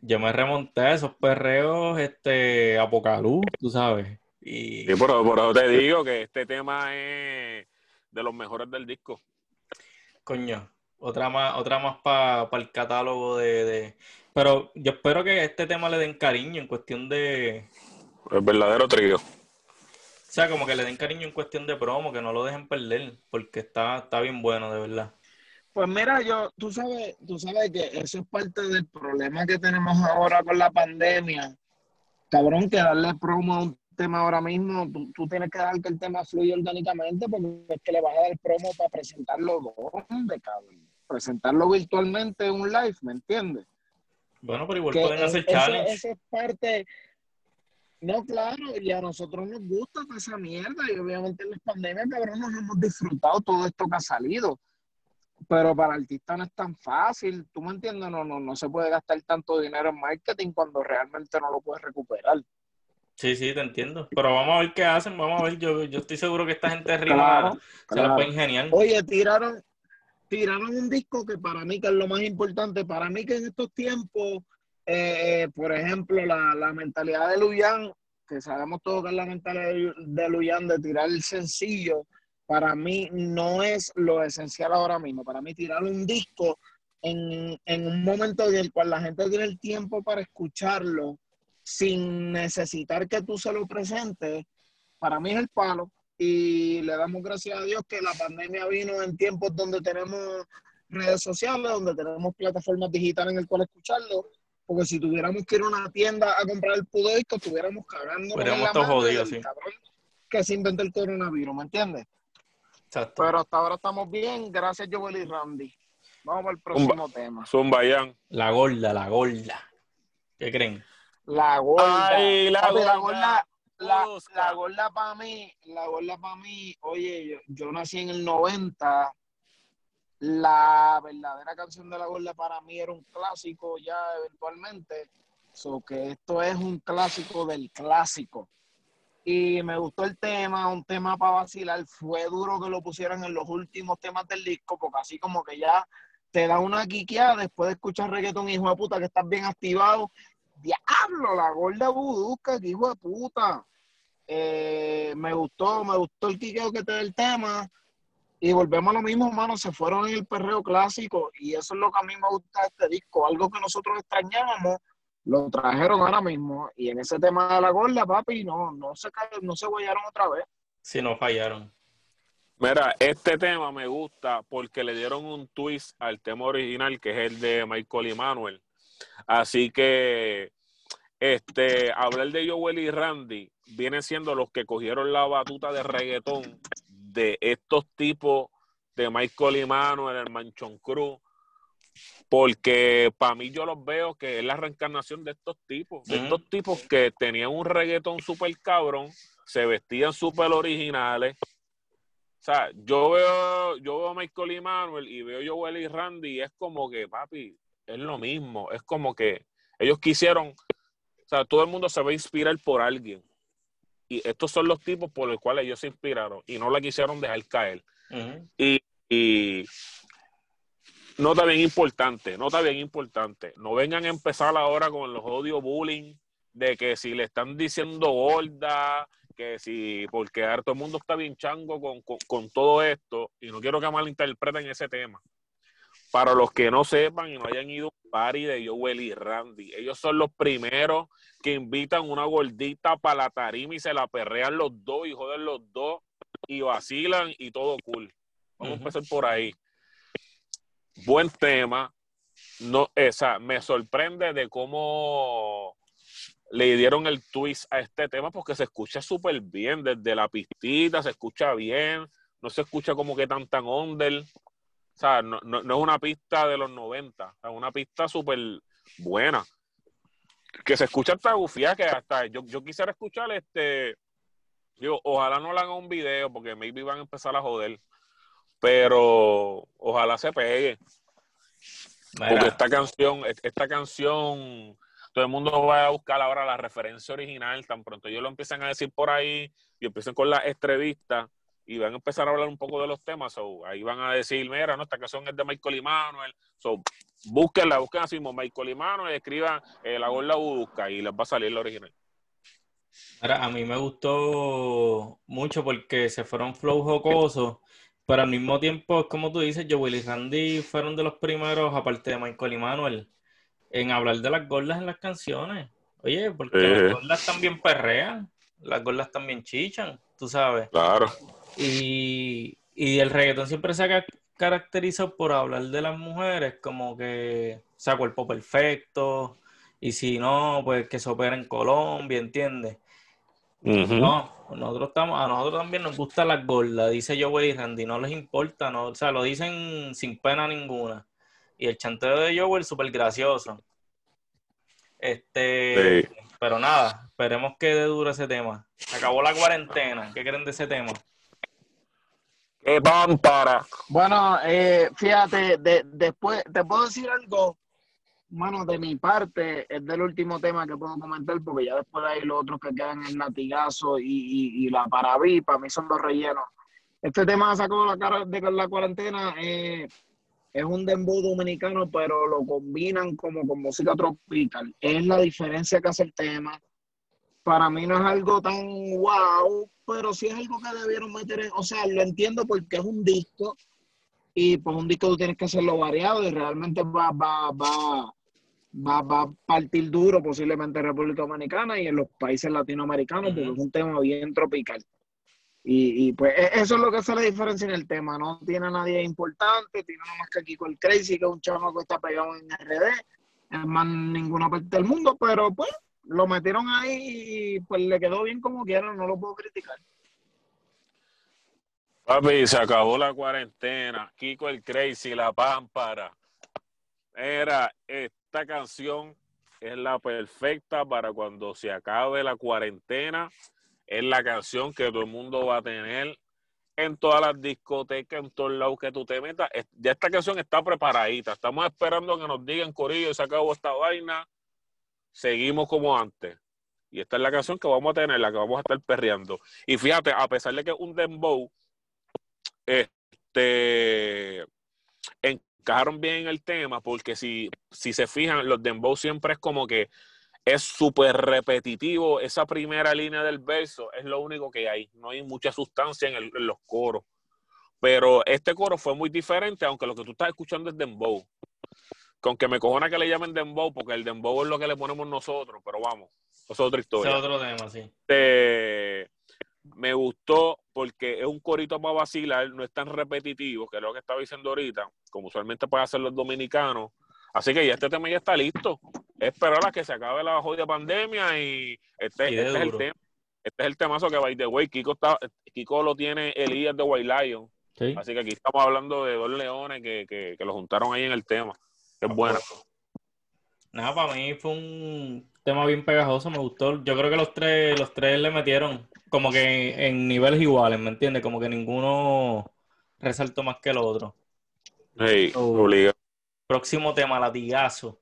yo me remonté a esos perreos, este, Apocalú, tú sabes. Y
Sí, pero por eso te digo que este tema es de los mejores del disco.
Coño, otra más, otra más para el catálogo de, de- Pero yo espero que a este tema le den cariño en cuestión de...
El verdadero trío.
O sea, como que le den cariño en cuestión de promo, que no lo dejen perder, porque está, está bien bueno, de verdad.
Pues mira, yo, tú sabes, tú sabes que eso es parte del problema que tenemos ahora con la pandemia. Cabrón, que darle promo a un tema ahora mismo, tú, tú tienes que dejar que el tema fluya orgánicamente porque es que le vas a dar promo para presentarlo ¿dónde, cabrón? Presentarlo virtualmente en un live, ¿me entiendes?
Bueno, pero igual
Que
pueden hacer challenge.
Eso es parte. No, claro, y a nosotros nos gusta toda esa mierda, y obviamente en las pandemias, cabrón, nos hemos disfrutado todo esto que ha salido. Pero para artistas no es tan fácil, ¿tú me entiendes? No, no, no se puede gastar tanto dinero en marketing cuando realmente no lo puedes recuperar.
Sí, sí, te entiendo. Pero vamos a ver qué hacen, vamos a ver. Yo, yo estoy seguro que esta gente arriba
Claro,
se la
claro.
puede ingeniar.
Oye, tiraron, tiraron un disco que para mí que es lo más importante, para mí que en estos tiempos, eh, por ejemplo, la, la mentalidad de Luyan, que sabemos todos que es la mentalidad de, de Luyan de tirar el sencillo, para mí no es lo esencial ahora mismo. Para mí tirar un disco en, en un momento en el cual la gente tiene el tiempo para escucharlo sin necesitar que tú se lo presentes, para mí es el palo y le damos gracias a Dios que la pandemia vino en tiempos donde tenemos redes sociales, donde tenemos plataformas digitales en el cual escucharlo, porque si tuviéramos que ir a una tienda a comprar el pudo disco, estuviéramos cagando
Estaríamos todos jodidos, sí.
que se inventó el coronavirus, ¿me entiendes?
Exacto.
Pero hasta ahora estamos bien, gracias Joel y Randy. Vamos al próximo tema.
Zumbayán.
La gorda, la gorda. ¿Qué creen?
La gorda.
Ay, la
Papi, la
gorda.
La, la gorda para mí, la gorda para mí, oye, yo, yo, nací en el 90. La verdadera canción de la gorda para mí era un clásico ya eventualmente. So que esto es un clásico del clásico. Y me gustó el tema, un tema para vacilar. Fue duro que lo pusieran en los últimos temas del disco, porque así como que ya te da una quiqueada después de escuchar reggaetón, hijo de puta, que estás bien activado. Diablo, la gorda budusca, que hijo de puta. Eh, me gustó, me gustó el quiqueo que te da el tema. Y volvemos a lo mismo, hermano, se fueron en el perreo clásico y eso es lo que a mí me gusta de este disco, algo que nosotros extrañábamos, lo trajeron ahora mismo y en ese tema de la gorda, papi, no, no se no se guayaron otra vez.
Sí, no fallaron.
Mira, este tema me gusta porque le dieron un twist al tema original que es el de Michael y Manuel. Así que este hablar de Joel y Randy viene siendo los que cogieron la batuta de reggaetón de estos tipos de Michael y Manuel, el Manchón Cruz, porque para mí yo los veo que es la reencarnación de estos tipos, de estos tipos que tenían un reggaetón súper cabrón, se vestían súper originales, o sea, yo veo, yo veo a Michael y Manuel y veo Joel y Randy y es como que, papi, es lo mismo. Es como que ellos quisieron, o sea, todo el mundo se va a inspirar por alguien. Y estos son los tipos por los cuales ellos se inspiraron y no la quisieron dejar caer. y, y nota bien importante, nota bien importante. No vengan a empezar ahora con los odios bullying de que si le están diciendo gorda, que si, porque ahora todo el mundo está bien chango con, todo esto, y no quiero que malinterpreten ese tema. Para los que no sepan y no hayan ido a un party de Joel y Randy, ellos son los primeros que invitan una gordita para la tarima y se la perrean los dos y joden los dos y vacilan y todo cool. Vamos a empezar por ahí. Buen tema. No, esa, me sorprende de cómo le dieron el twist a este tema porque se escucha súper bien desde la pistita, se escucha bien, no se escucha como que tan tan under. O sea, no, no, es una pista de los 90, es una pista súper buena. Que se escucha hasta gufía, que hasta yo, yo quisiera escuchar este. Digo, ojalá no le hagan un video porque maybe van a empezar a joder. Pero ojalá se pegue. Porque esta canción, esta canción todo el mundo va a buscar ahora la referencia original, tan pronto ellos lo empiezan a decir por ahí y empiezan con la entrevista y van a empezar a hablar un poco de los temas, ahí van a decir, mira, no, esta canción es de Michael y Manuel, so, búsquenla, busquen así mismo Michael y Manuel, escriban eh, La Gorda Busca y les va a salir la original.
Ahora, a mí me gustó mucho porque se fueron flow jocosos, pero al mismo tiempo, como tú dices, Joel y Randy fueron de los primeros, aparte de Michael y Manuel, en hablar de las gordas en las canciones. Oye, porque las gordas también perrean, las gordas también chichan, tú sabes.
Claro.
Y, el reggaetón siempre se ha caracterizado por hablar de las mujeres como que, o sea, cuerpo perfecto, y si no, pues que se opera en Colombia, ¿entiendes? No, nosotros estamos, a nosotros también nos gusta las gordas, dice Joel y Randy, no les importa, no, o sea, lo dicen sin pena ninguna. Y el chanteo de Joel, súper gracioso. Este, pero nada, esperemos que dure ese tema. acabó la cuarentena. ¿Qué creen de ese tema?
¿Qué van para?
Bueno, eh, fíjate, después te puedo decir algo, bueno, de mi parte, es del último tema que puedo comentar, porque ya después de ahí los otros que quedan el latigazo y, y, la parabí, para mí son dos rellenos. Este tema sacó la cara de la cuarentena. Eh, es un dembow dominicano, pero lo combinan como con música tropical. Es la diferencia que hace el tema. Para mí no es algo tan wow, pero sí es algo que debieron meter en, o sea, lo entiendo porque es un disco y pues un disco tú tienes que hacerlo variado y realmente va, va, va, va, va a partir duro posiblemente en República Dominicana y en los países latinoamericanos porque es un tema bien tropical. Y, y, pues e, eso es lo que hace la diferencia en el tema. No tiene a nadie importante, tiene nada más que aquí con el Crazy, que es un chavo que está pegado en RD, en más ninguna parte del mundo, pero pues lo metieron ahí y pues le quedó bien como quieran, no lo puedo criticar.
Papi, se acabó la cuarentena. Kiko el Crazy, la pámpara. Era, esta canción es la perfecta para cuando se acabe la cuarentena es la canción que todo el mundo va a tener en todas las discotecas, en todos lados que tú te metas. Ya esta canción está preparadita. Estamos esperando que nos digan, Corillo, se acabó esta vaina. Seguimos como antes. Y esta es la canción que vamos a tener, la que vamos a estar perreando. Y fíjate, a pesar de que es un dembow, este encajaron bien el tema, porque si, si se fijan, los dembow siempre es como que es súper repetitivo. Esa primera línea del verso es lo único que hay. No hay mucha sustancia en, en los coros. Pero este coro fue muy diferente, aunque lo que tú estás escuchando es dembow. Con que me cojona que le llamen dembow, porque el dembow es lo que le ponemos nosotros, pero vamos, es otra historia.
Es otro tema, sí.
me gustó porque es un corito para vacilar, no es tan repetitivo, que es lo que estaba diciendo ahorita, como usualmente pueden hacer los dominicanos. Así que ya este tema ya está listo. Es esperar a que se acabe la jodida pandemia y este, este es el tema. Este es el temazo que, by the way, Kiko, está, Kiko lo tiene Elías de White Lion. Así que aquí estamos hablando de dos leones que, que, que lo juntaron ahí en el tema. Es bueno.
Nada, para mí fue un tema bien pegajoso, me gustó. Yo creo que los tres, los tres le metieron como que en niveles iguales, ¿me entiendes? Como que ninguno resaltó más que el otro.
Hey, obliga.
Próximo tema, latigazo.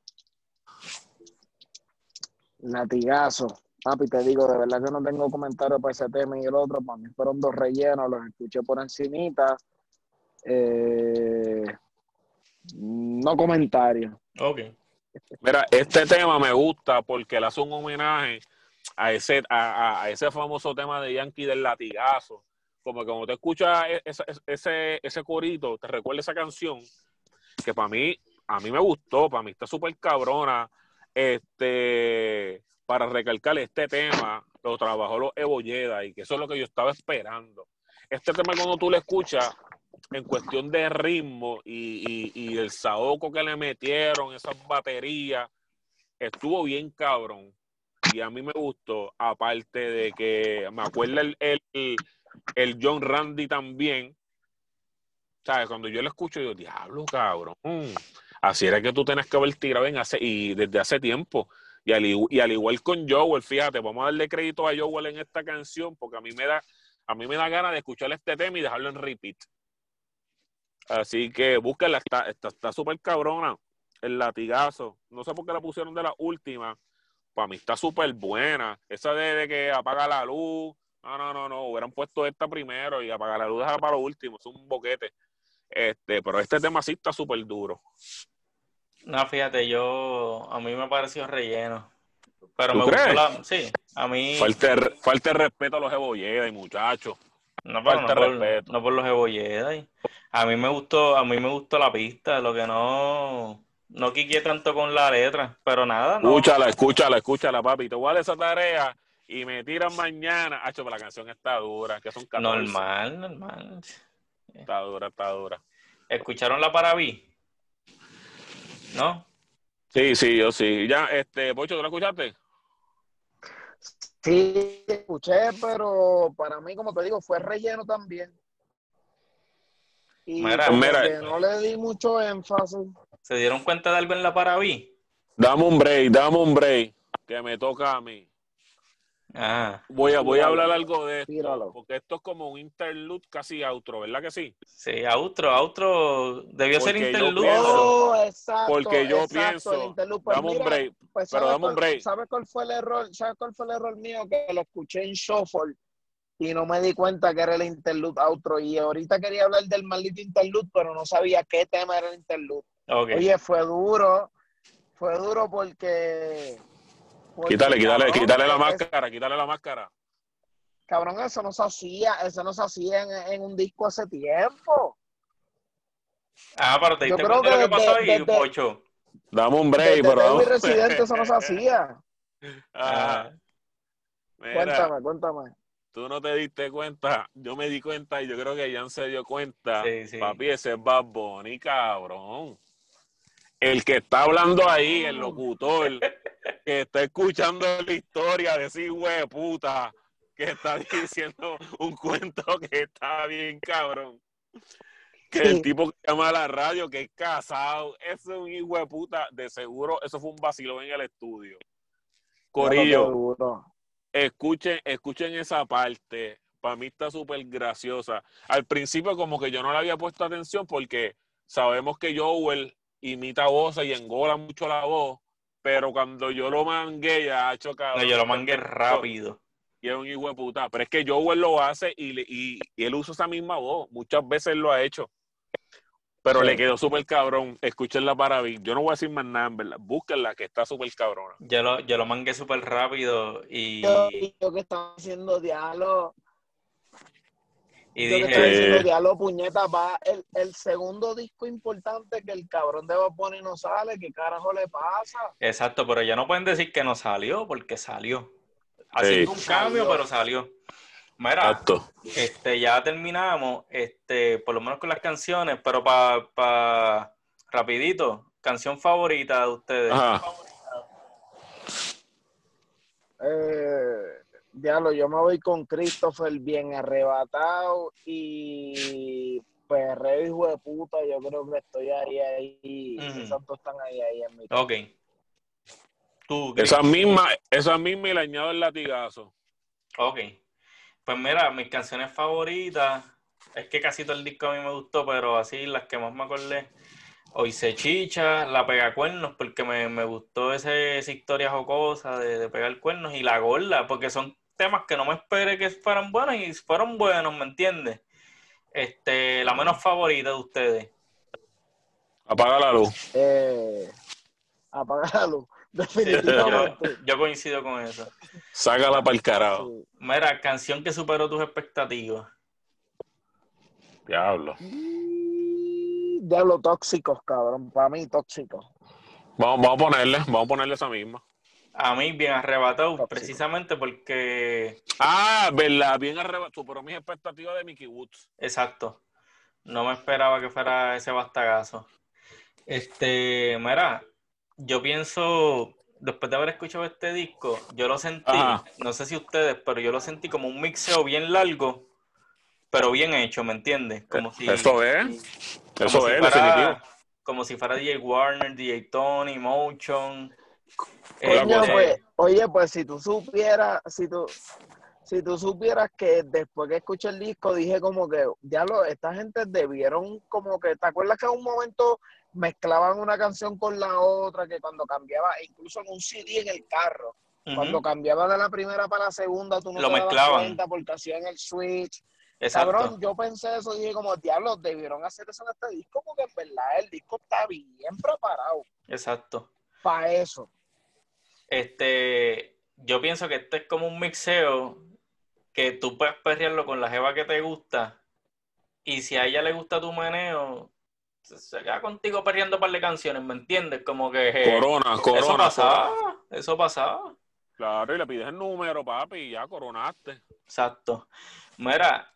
Latigazo. Papi, te digo, de verdad que no tengo comentarios para ese tema y el otro. Para mí fueron dos rellenos, los escuché por encimita. Eh, no comentario.
Ok.
Mira, este tema me gusta porque le hace un homenaje a ese, a, ese famoso tema de Yankee del latigazo. Como que cuando te escuchas e, ese, ese, ese corito, te recuerda esa canción, que para mí, a mí me gustó, para mí está súper cabrona. Este, para recalcar este tema, lo trabajó los Ebolleda y que eso es lo que yo estaba esperando. Este tema cuando tú lo escuchas, en cuestión de ritmo y, el saoco que le metieron, esas baterías, estuvo bien cabrón. Y a mí me gustó, aparte de que me acuerda el, el, John Randy también. ¿Sabes? Cuando yo lo escucho, yo, diablo, cabrón. Así era que tú tenés que haber tirado en hace, y desde hace tiempo. Y al, y al igual con Joel, fíjate, vamos a darle crédito a Joel en esta canción, porque a mí me da, a mí me da ganas de escuchar este tema y dejarlo en repeat. Así que búsquenla, está súper está, cabrona. El latigazo. No sé por qué la pusieron de la última. Para mí está súper buena. Esa de, que apaga la luz. No, no, no, no. Hubieran puesto esta primero y apagar la luz para lo último. Es un boquete. Este, pero este tema sí está súper duro.
No, fíjate, yo a mí me pareció relleno. Pero me gustó la, sí, a mí
falta, falta respeto a los cebolletas y muchachos.
No, pero no, por, no por los cebolletas. A mí me gustó, a mí me gustó la pista, lo que no, no quiqué tanto con la letra, pero nada.
No. Escúchala, escúchala, escúchala, papi. Te voy a dar esa tarea y me tiran mañana. Hacho, pero la canción está dura, que son 14.
Normal, normal.
Está dura, está dura.
¿Escucharon la Paraví? ¿No?
Sí, sí, yo sí. Ya, este, Pocho, ¿tú la escuchaste?
Sí, escuché, pero para mí, como te digo, fue relleno también. Y mira, no le di mucho énfasis.
¿Se dieron cuenta de algo en la Paraví?
Dame un break, dame un break, que me toca a mí.
Ah.
Voy a, voy a hablar algo de esto, porque esto es como un interlude casi outro, ¿verdad que sí?
Sí, outro, outro, debió ser interlude.
Oh, exacto,
porque yo pienso, pues dame un break, pues pero dame un break.
¿Sabes cuál fue el error? ¿Sabes cuál fue el error mío? Que lo escuché en Shuffle y no me di cuenta que era el interlude outro. Y ahorita quería hablar del maldito interlude, pero no sabía qué tema era el interlude. Oye, fue duro, fue duro porque...
quítale, quítale, quítale la máscara, quítale la máscara.
Cabrón, eso no se hacía, eso no se hacía en, un disco hace tiempo.
Ah, pero te diste cuenta lo que pasó ahí, Pocho.
Dame un break, pero...
Residente, eso no se hacía.
Ah,
cuéntame, cuéntame
tú no te diste cuenta, yo me di cuenta y yo creo que Jan se dio cuenta. Papi, ese es Bad Bunny, cabrón. El que está hablando ahí, el locutor, que está escuchando la historia de ese güey puta, que está diciendo un cuento que está bien cabrón. Que el tipo que llama a la radio, que es casado, ese es un hijo de puta, de seguro, eso fue un vacilón en el estudio. Corillo escuchen, escuchen esa parte. Para mí está súper graciosa. Al principio como que yo no le había puesto atención porque sabemos que Joel imita voces y engola mucho la voz, pero cuando yo lo mangué ya ha chocado.
No, yo lo mangué rápido.
Y es un hijo de puta. Pero es que Joel lo hace y, y, y él usa esa misma voz. Muchas veces lo ha hecho. Pero le quedó súper cabrón. Escúchenla para mí. Yo no voy a decir más nada, en verdad. Búsquenla, que está súper cabrona.
Yo lo, yo lo mangué súper rápido y.
Yo, yo que estaba haciendo diálogo.
Y
yo que
dije.
estaba haciendo diálogo, puñeta, va el, el segundo disco importante que el cabrón de Bad no sale. ¿Qué carajo le pasa?
Exacto, pero ya no pueden decir que no salió, porque salió. Haciendo un cambio,
Salió.
pero salió. Mira,
Exacto.
este, ya terminamos, este, por lo menos con las canciones, pero para pa, rapidito, canción favorita de ustedes.
Ajá.
Eh, diablo, yo me voy con Christopher bien arrebatado y perreo hijo de puta. Yo creo que estoy ahí, ahí. Esos dos están ahí, ahí en mi.
Ok. Tú.
Esa misma, esa misma y le añado el latigazo.
Ok. Pues mira, mis canciones favoritas, es que casi todo el disco a mí me gustó, pero así las que más me acordé. Hoy se chicha, la pega cuernos, porque me, me gustó ese, esa historia jocosa de, de pegar cuernos y la gorda, porque son temas que no me esperé que fueran buenos y fueron buenos, ¿me entiendes? Este, la menos favorita de ustedes.
Apaga la luz.
Eh, apaga la luz.
Yo,
Definitivamente.
yo coincido con eso.
Sácala para el carajo.
Sí.
Mira, canción que superó tus expectativas.
Diablo.
Y- Diablo tóxicos, cabrón. Para mí, tóxicos.
Vamos, vamos a ponerle, vamos a ponerle esa misma.
A mí bien arrebatado,
Tóxico.
precisamente porque
Ah, verdad, bien arrebatado. Superó mis expectativas de Mickey Woods.
Exacto. No me esperaba que fuera ese bastagazo. Este, mira, yo pienso, después de haber escuchado este disco, yo lo sentí,
Ajá.
no sé si ustedes, pero yo lo sentí como un mixeo bien largo, pero bien hecho, ¿me entiendes? Como si,
Eso es,
como
eso
si
es,
fuera-
definitivo.
Como si fuera DJ Warner, DJ Tony, Motion.
Hola,
Coño,
este,
pues, oye, pues si tú supieras, si tú, si tú supieras que después que escuché el disco dije como que, diablo, esta gente debieron como que, ¿te acuerdas que en un momento mezclaban una canción con la otra, que cuando cambiaba, incluso en un CD en el carro, cuando cambiaba de la primera para la segunda, tú no
Lo
te dabas
mezclaban.
cuenta porque hacían el switch.
exacto.
Cabrón, yo pensé eso y dije como, diablo, debieron hacer eso en este disco porque en verdad el disco está bien preparado
Exacto.
para eso.
Este, yo pienso que este es como un mixeo que tú puedes perrearlo con la jeva que te gusta y si a ella le gusta tu meneo, se, queda contigo perreando un par de canciones, ¿me entiendes? Como que eh,
Corona,
eso
corona,
pasaba,
corona.
eso pasaba.
Claro, y le pides el número, papi, y ya coronaste.
Exacto. Mira,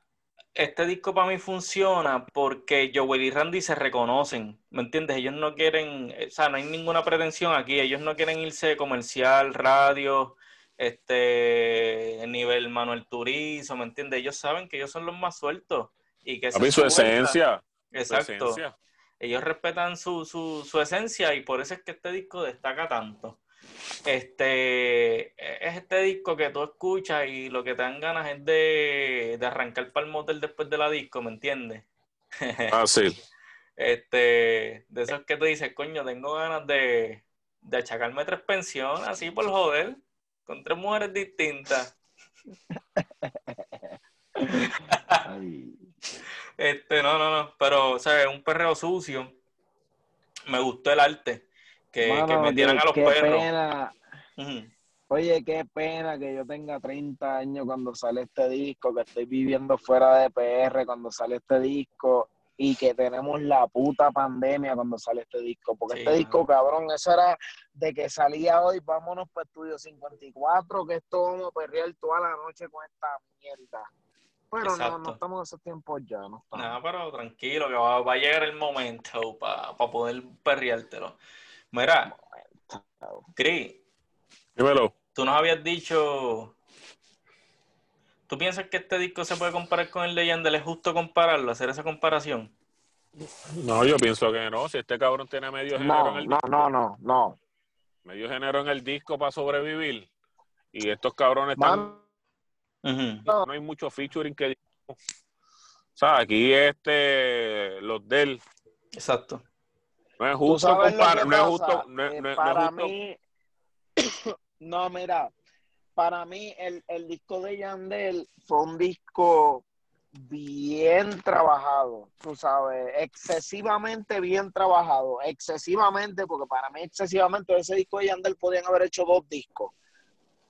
este disco para mí funciona porque Joel y Randy se reconocen, ¿me entiendes? Ellos no quieren, o sea, no hay ninguna pretensión aquí, ellos no quieren irse comercial, radio, este, nivel Manuel Turizo, ¿me entiendes? Ellos saben que ellos son los más sueltos y que
Papi, su esencia. su
Exacto.
esencia.
Ellos respetan su, su, su esencia y por eso es que este disco destaca tanto. Este es este disco que tú escuchas y lo que te dan ganas es de, de arrancar para el motel después de la disco, ¿me entiendes?
Fácil.
Este, de esos que tú dices, coño, tengo ganas de, de achacarme tres pensiones, así por joder, con tres mujeres distintas. Este, no, no, no, pero, ¿sabes? Un perreo sucio. Me gustó el arte. Que, que metieran a los
qué
perros.
pena. Oye, qué pena que yo tenga 30 años cuando sale este disco, que estoy viviendo fuera de PR cuando sale este disco y que tenemos la puta pandemia cuando sale este disco. Porque
Sí,
este disco, cabrón, eso era de que salía hoy, vámonos para Estudio 54, que esto vamos a perrear toda la noche con esta mierda. Pero no, no estamos en esos tiempos ya, no estamos.
Nada, pero tranquilo, que va, va a llegar el momento para poder perreártelo. Mira, Cris,
Dímelo.
tú nos habías dicho. ¿Tú piensas que este disco se puede comparar con el de Yandel? ¿Es justo compararlo, hacer esa comparación?
No, yo pienso que no. Si este cabrón tiene medio género en
No,
el
no,
disco,
no, no, no.
medio género en el disco para sobrevivir, Y estos cabrones están, No hay mucho featuring que o sea, aquí este los del
Exacto.
no es justo
sabes lo
compar-
que
no es justo, no, es-
eh,
no es- no es
para
justo-
mí, no, mira, para mí el, el disco de Yandel fue un disco bien trabajado, tú sabes, excesivamente bien trabajado, excesivamente, porque para mí excesivamente ese disco de Yandel podían haber hecho dos discos,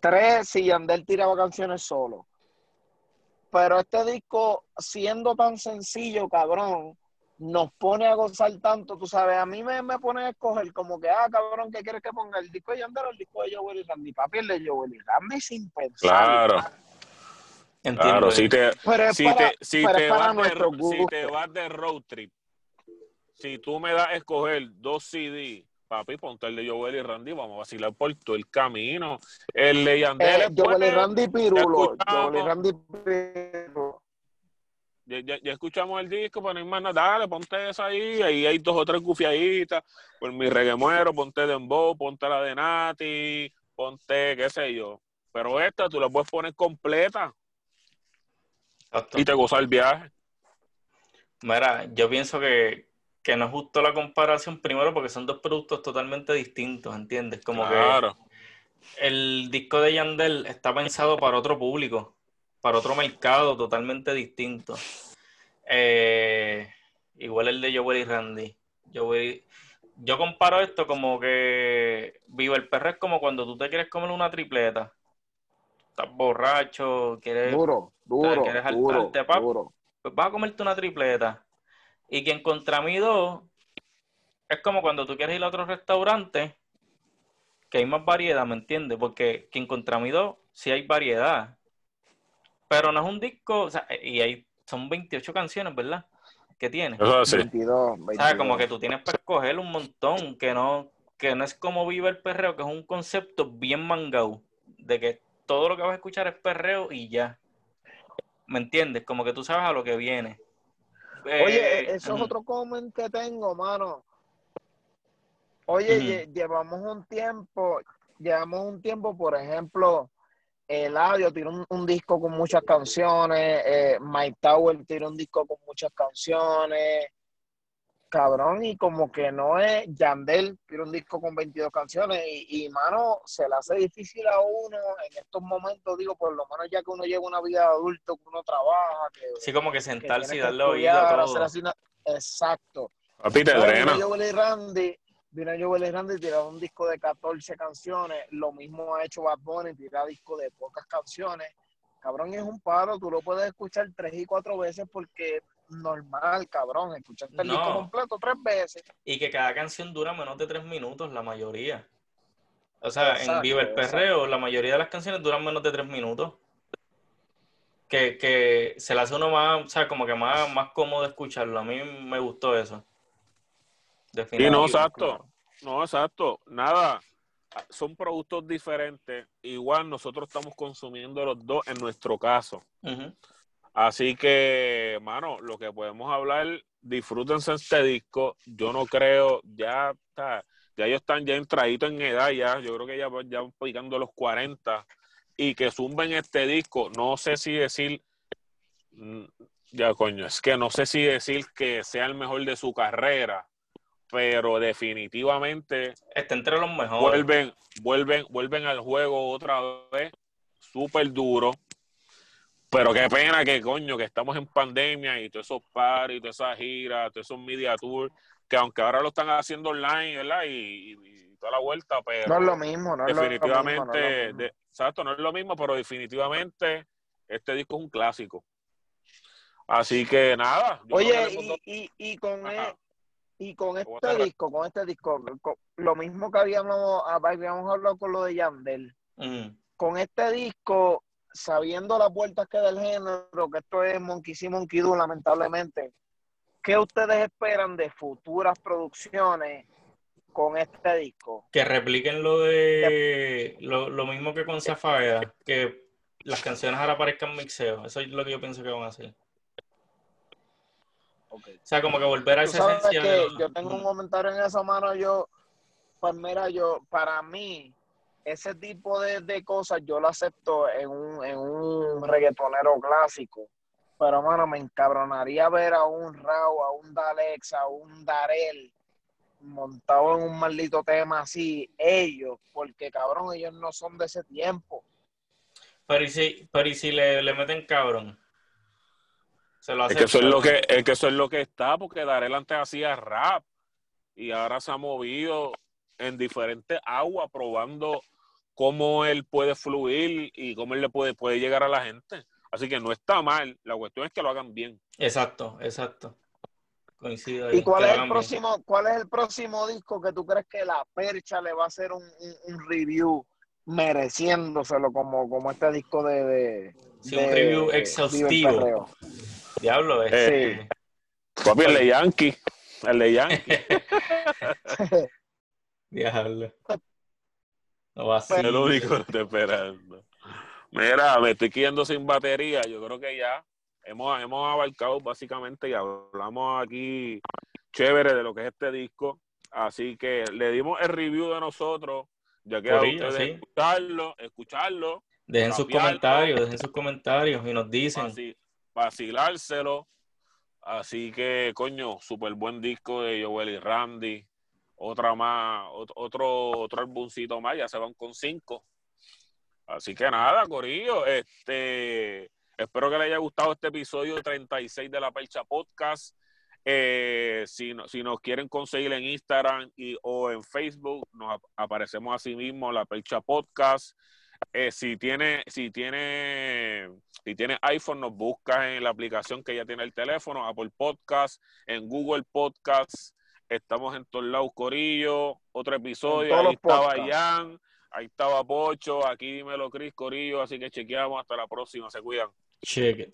tres si Yandel tiraba canciones solo. Pero este disco, siendo tan sencillo, cabrón, nos pone a gozar tanto, tú sabes, a mí me, me pone a escoger como que, ah, cabrón, ¿qué quieres que ponga? ¿El disco de Yandel o el disco de Joel y Randy? Papi, el de Joel y Randy sin pensar.
Claro,
Entiendo.
claro, si te,
Pero es
si
para,
te, si
pero
te
es para
vas
nuestro
de,
gusto.
si te vas de road trip, si tú me das a escoger dos CD, papi, ponte el de Joel y Randy, vamos a vacilar por todo el camino. El de Yandel
Eh, Joel y. Randy Pirulo. Joel y Randy Pirulo.
Ya, ya- ya escuchamos el disco, pero no hay más nada. Dale, ponte esa ahí. Ahí hay dos o tres gufiaditas. Por mi reguemuero, ponte Dembow, ponte la de Nati, ponte qué sé yo. Pero esta tú la puedes poner completa
Exacto.
y te goza el viaje.
Mira, yo pienso que, que no es justo la comparación, primero porque son dos productos totalmente distintos, ¿entiendes? Como
claro.
que el disco de Yandel está pensado para otro público, para otro mercado totalmente distinto. Eh, igual el de Joel y Randy. Joel- yo comparo esto como que Viva el Perro es como cuando tú te quieres comer una tripleta. Estás borracho, quieres
Duro, duro,
¿Quieres
duro,
saltarte, pap?
duro.
pues vas a comerte una tripleta. Y quien contra mí dos es como cuando tú quieres ir a otro restaurante que hay más variedad, ¿me entiendes? Porque quien contra mí dos sí hay variedad. Pero no es un disco, o sea, y hay, son 28 canciones, ¿verdad? Que tiene.
Eso es así.
22, 22.
¿Sabes? Como que tú tienes para escoger un montón, que no, que no es como Viva el Perreo, que es un concepto bien mangao, de que todo lo que vas a escuchar es perreo y ya. ¿Me entiendes? Como que tú sabes a lo que viene.
Oye,
Eh,
eso es otro comment que tengo, mano. Oye, lle- llevamos un tiempo, llevamos un tiempo, por ejemplo, Eladio tiene un, un disco con muchas canciones, eh, Mike Tower tiene un disco con muchas canciones, cabrón, y como que no es, Yandel tiene un disco con 22 canciones, y, y mano, se le hace difícil a uno en estos momentos, digo, por lo menos ya que uno lleva una vida de adulto, que uno trabaja, que,
Sí, como que sentarse y darle oído a todo.
hacer así una- Exacto.
Papi, te
¿Sabes?
drena.
Vino Joel y Randy, vino Joel y Randy tiró un disco de 14 canciones, lo mismo ha hecho Bad Bunny, tira disco de pocas canciones. Cabrón, es un paro, tú lo puedes escuchar tres y cuatro veces porque normal, cabrón, escuchaste el
No.
disco completo tres veces.
Y que cada canción dura menos de tres minutos, la mayoría. O sea, en Viva el
exacto.
Perreo, la mayoría de las canciones duran menos de tres minutos. Que, que se le hace uno más, o sea, como que más, más cómodo escucharlo. A mí me gustó eso.
Y no,
Definitivamente.
exacto. No, exacto. Nada. Son productos diferentes. Igual nosotros estamos consumiendo los dos en nuestro caso.
Ujú.
Así que, mano, lo que podemos hablar, disfrútense este disco. Yo no creo, ya está, ya ellos están ya entraditos en edad, ya, yo creo que ya, ya van picando los 40 y que zumben este disco. No sé si decir, mm, ya coño, es que no sé si decir que sea el mejor de su carrera, pero definitivamente
Está entre los mejores.
vuelven, vuelven, vuelven al juego otra vez, súper duro. Pero qué pena que coño, que estamos en pandemia y todos esos paris, todas esas giras, todos esos media tours, que aunque ahora lo están haciendo online, ¿verdad? Y, y- y toda la vuelta, pero
No es lo mismo, no es lo mismo.
definitivamente,
no es lo mismo.
de- exacto, no es lo mismo, pero definitivamente este disco es un clásico. Así que nada.
Oye, y, y, y con e- y con este disco, con este disco, con- lo mismo que habíamos, habíamos hablado con lo de Yandel,
Ujú.
con este disco, sabiendo las vueltas que da el género, que esto es Monkey See, Monkey Do, lamentablemente, ¿qué ustedes esperan de futuras producciones con este disco?
Que repliquen lo de lo, lo mismo que con Zafaya, que las canciones ahora aparezcan mixeo. Eso es lo que yo pienso que van a hacer. O sea, como que volver a esa esencia.
que
de-
yo tengo un comentario en esa mano, yo, pues mira, yo, para mí, ese tipo de, cosas yo lo acepto en un, en un reggaetonero clásico. Pero, mano, me encabronaría ver a un Rao, a un Dalex, a un Darel montado en un maldito tema así, ellos, porque cabrón, ellos no son de ese tiempo.
Pero y si, pero si le, le meten cabrón.
Se lo es, que eso es, lo que, es que eso es lo que está, porque Darel antes hacía rap y ahora se ha movido en diferentes aguas probando cómo él puede fluir y cómo él le puede, puede llegar a la gente. Así que no está mal, la cuestión es que lo hagan bien.
Exacto, exacto. Coincido
¿Y cuál es, el próximo, cuál es el próximo disco que tú crees que la percha le va a hacer un, review mereciéndoselo como, como este disco de... de
sí, un review exhaustivo. Diablo, es.
Eh, Papi, el de Yankee. El de Yankee.
Diablo.
No va a ser. Es lo único que esperando. Mira, me estoy quedando sin batería. Yo creo que ya hemos, hemos abarcado básicamente y hablamos aquí chévere de lo que es este disco. Así que le dimos el review de nosotros. Ya que ustedes escucharlo, escucharlo.
Dejen sus comentarios, dejen sus comentarios y nos dicen.
Así, vacilárselo. Así que, coño, súper buen disco de Joel y Randy otra más, otro, otro álbumcito más, ya se van con cinco. Así que nada, Corillo, este, espero que les haya gustado este episodio 36 de la Percha Podcast. Eh, si, si nos quieren conseguir en Instagram y, o en Facebook, nos aparecemos así mismo, la Percha Podcast. Eh, si tiene, si tiene, si tiene iPhone, nos busca en la aplicación que ya tiene el teléfono, Apple Podcast, en Google Podcasts, Estamos en todos lados, Corillo. Otro episodio. Ahí estaba Jan, ahí estaba Pocho. Aquí dímelo, Cris, Corillo. Así que chequeamos. Hasta la próxima. Se cuidan.
Cheque.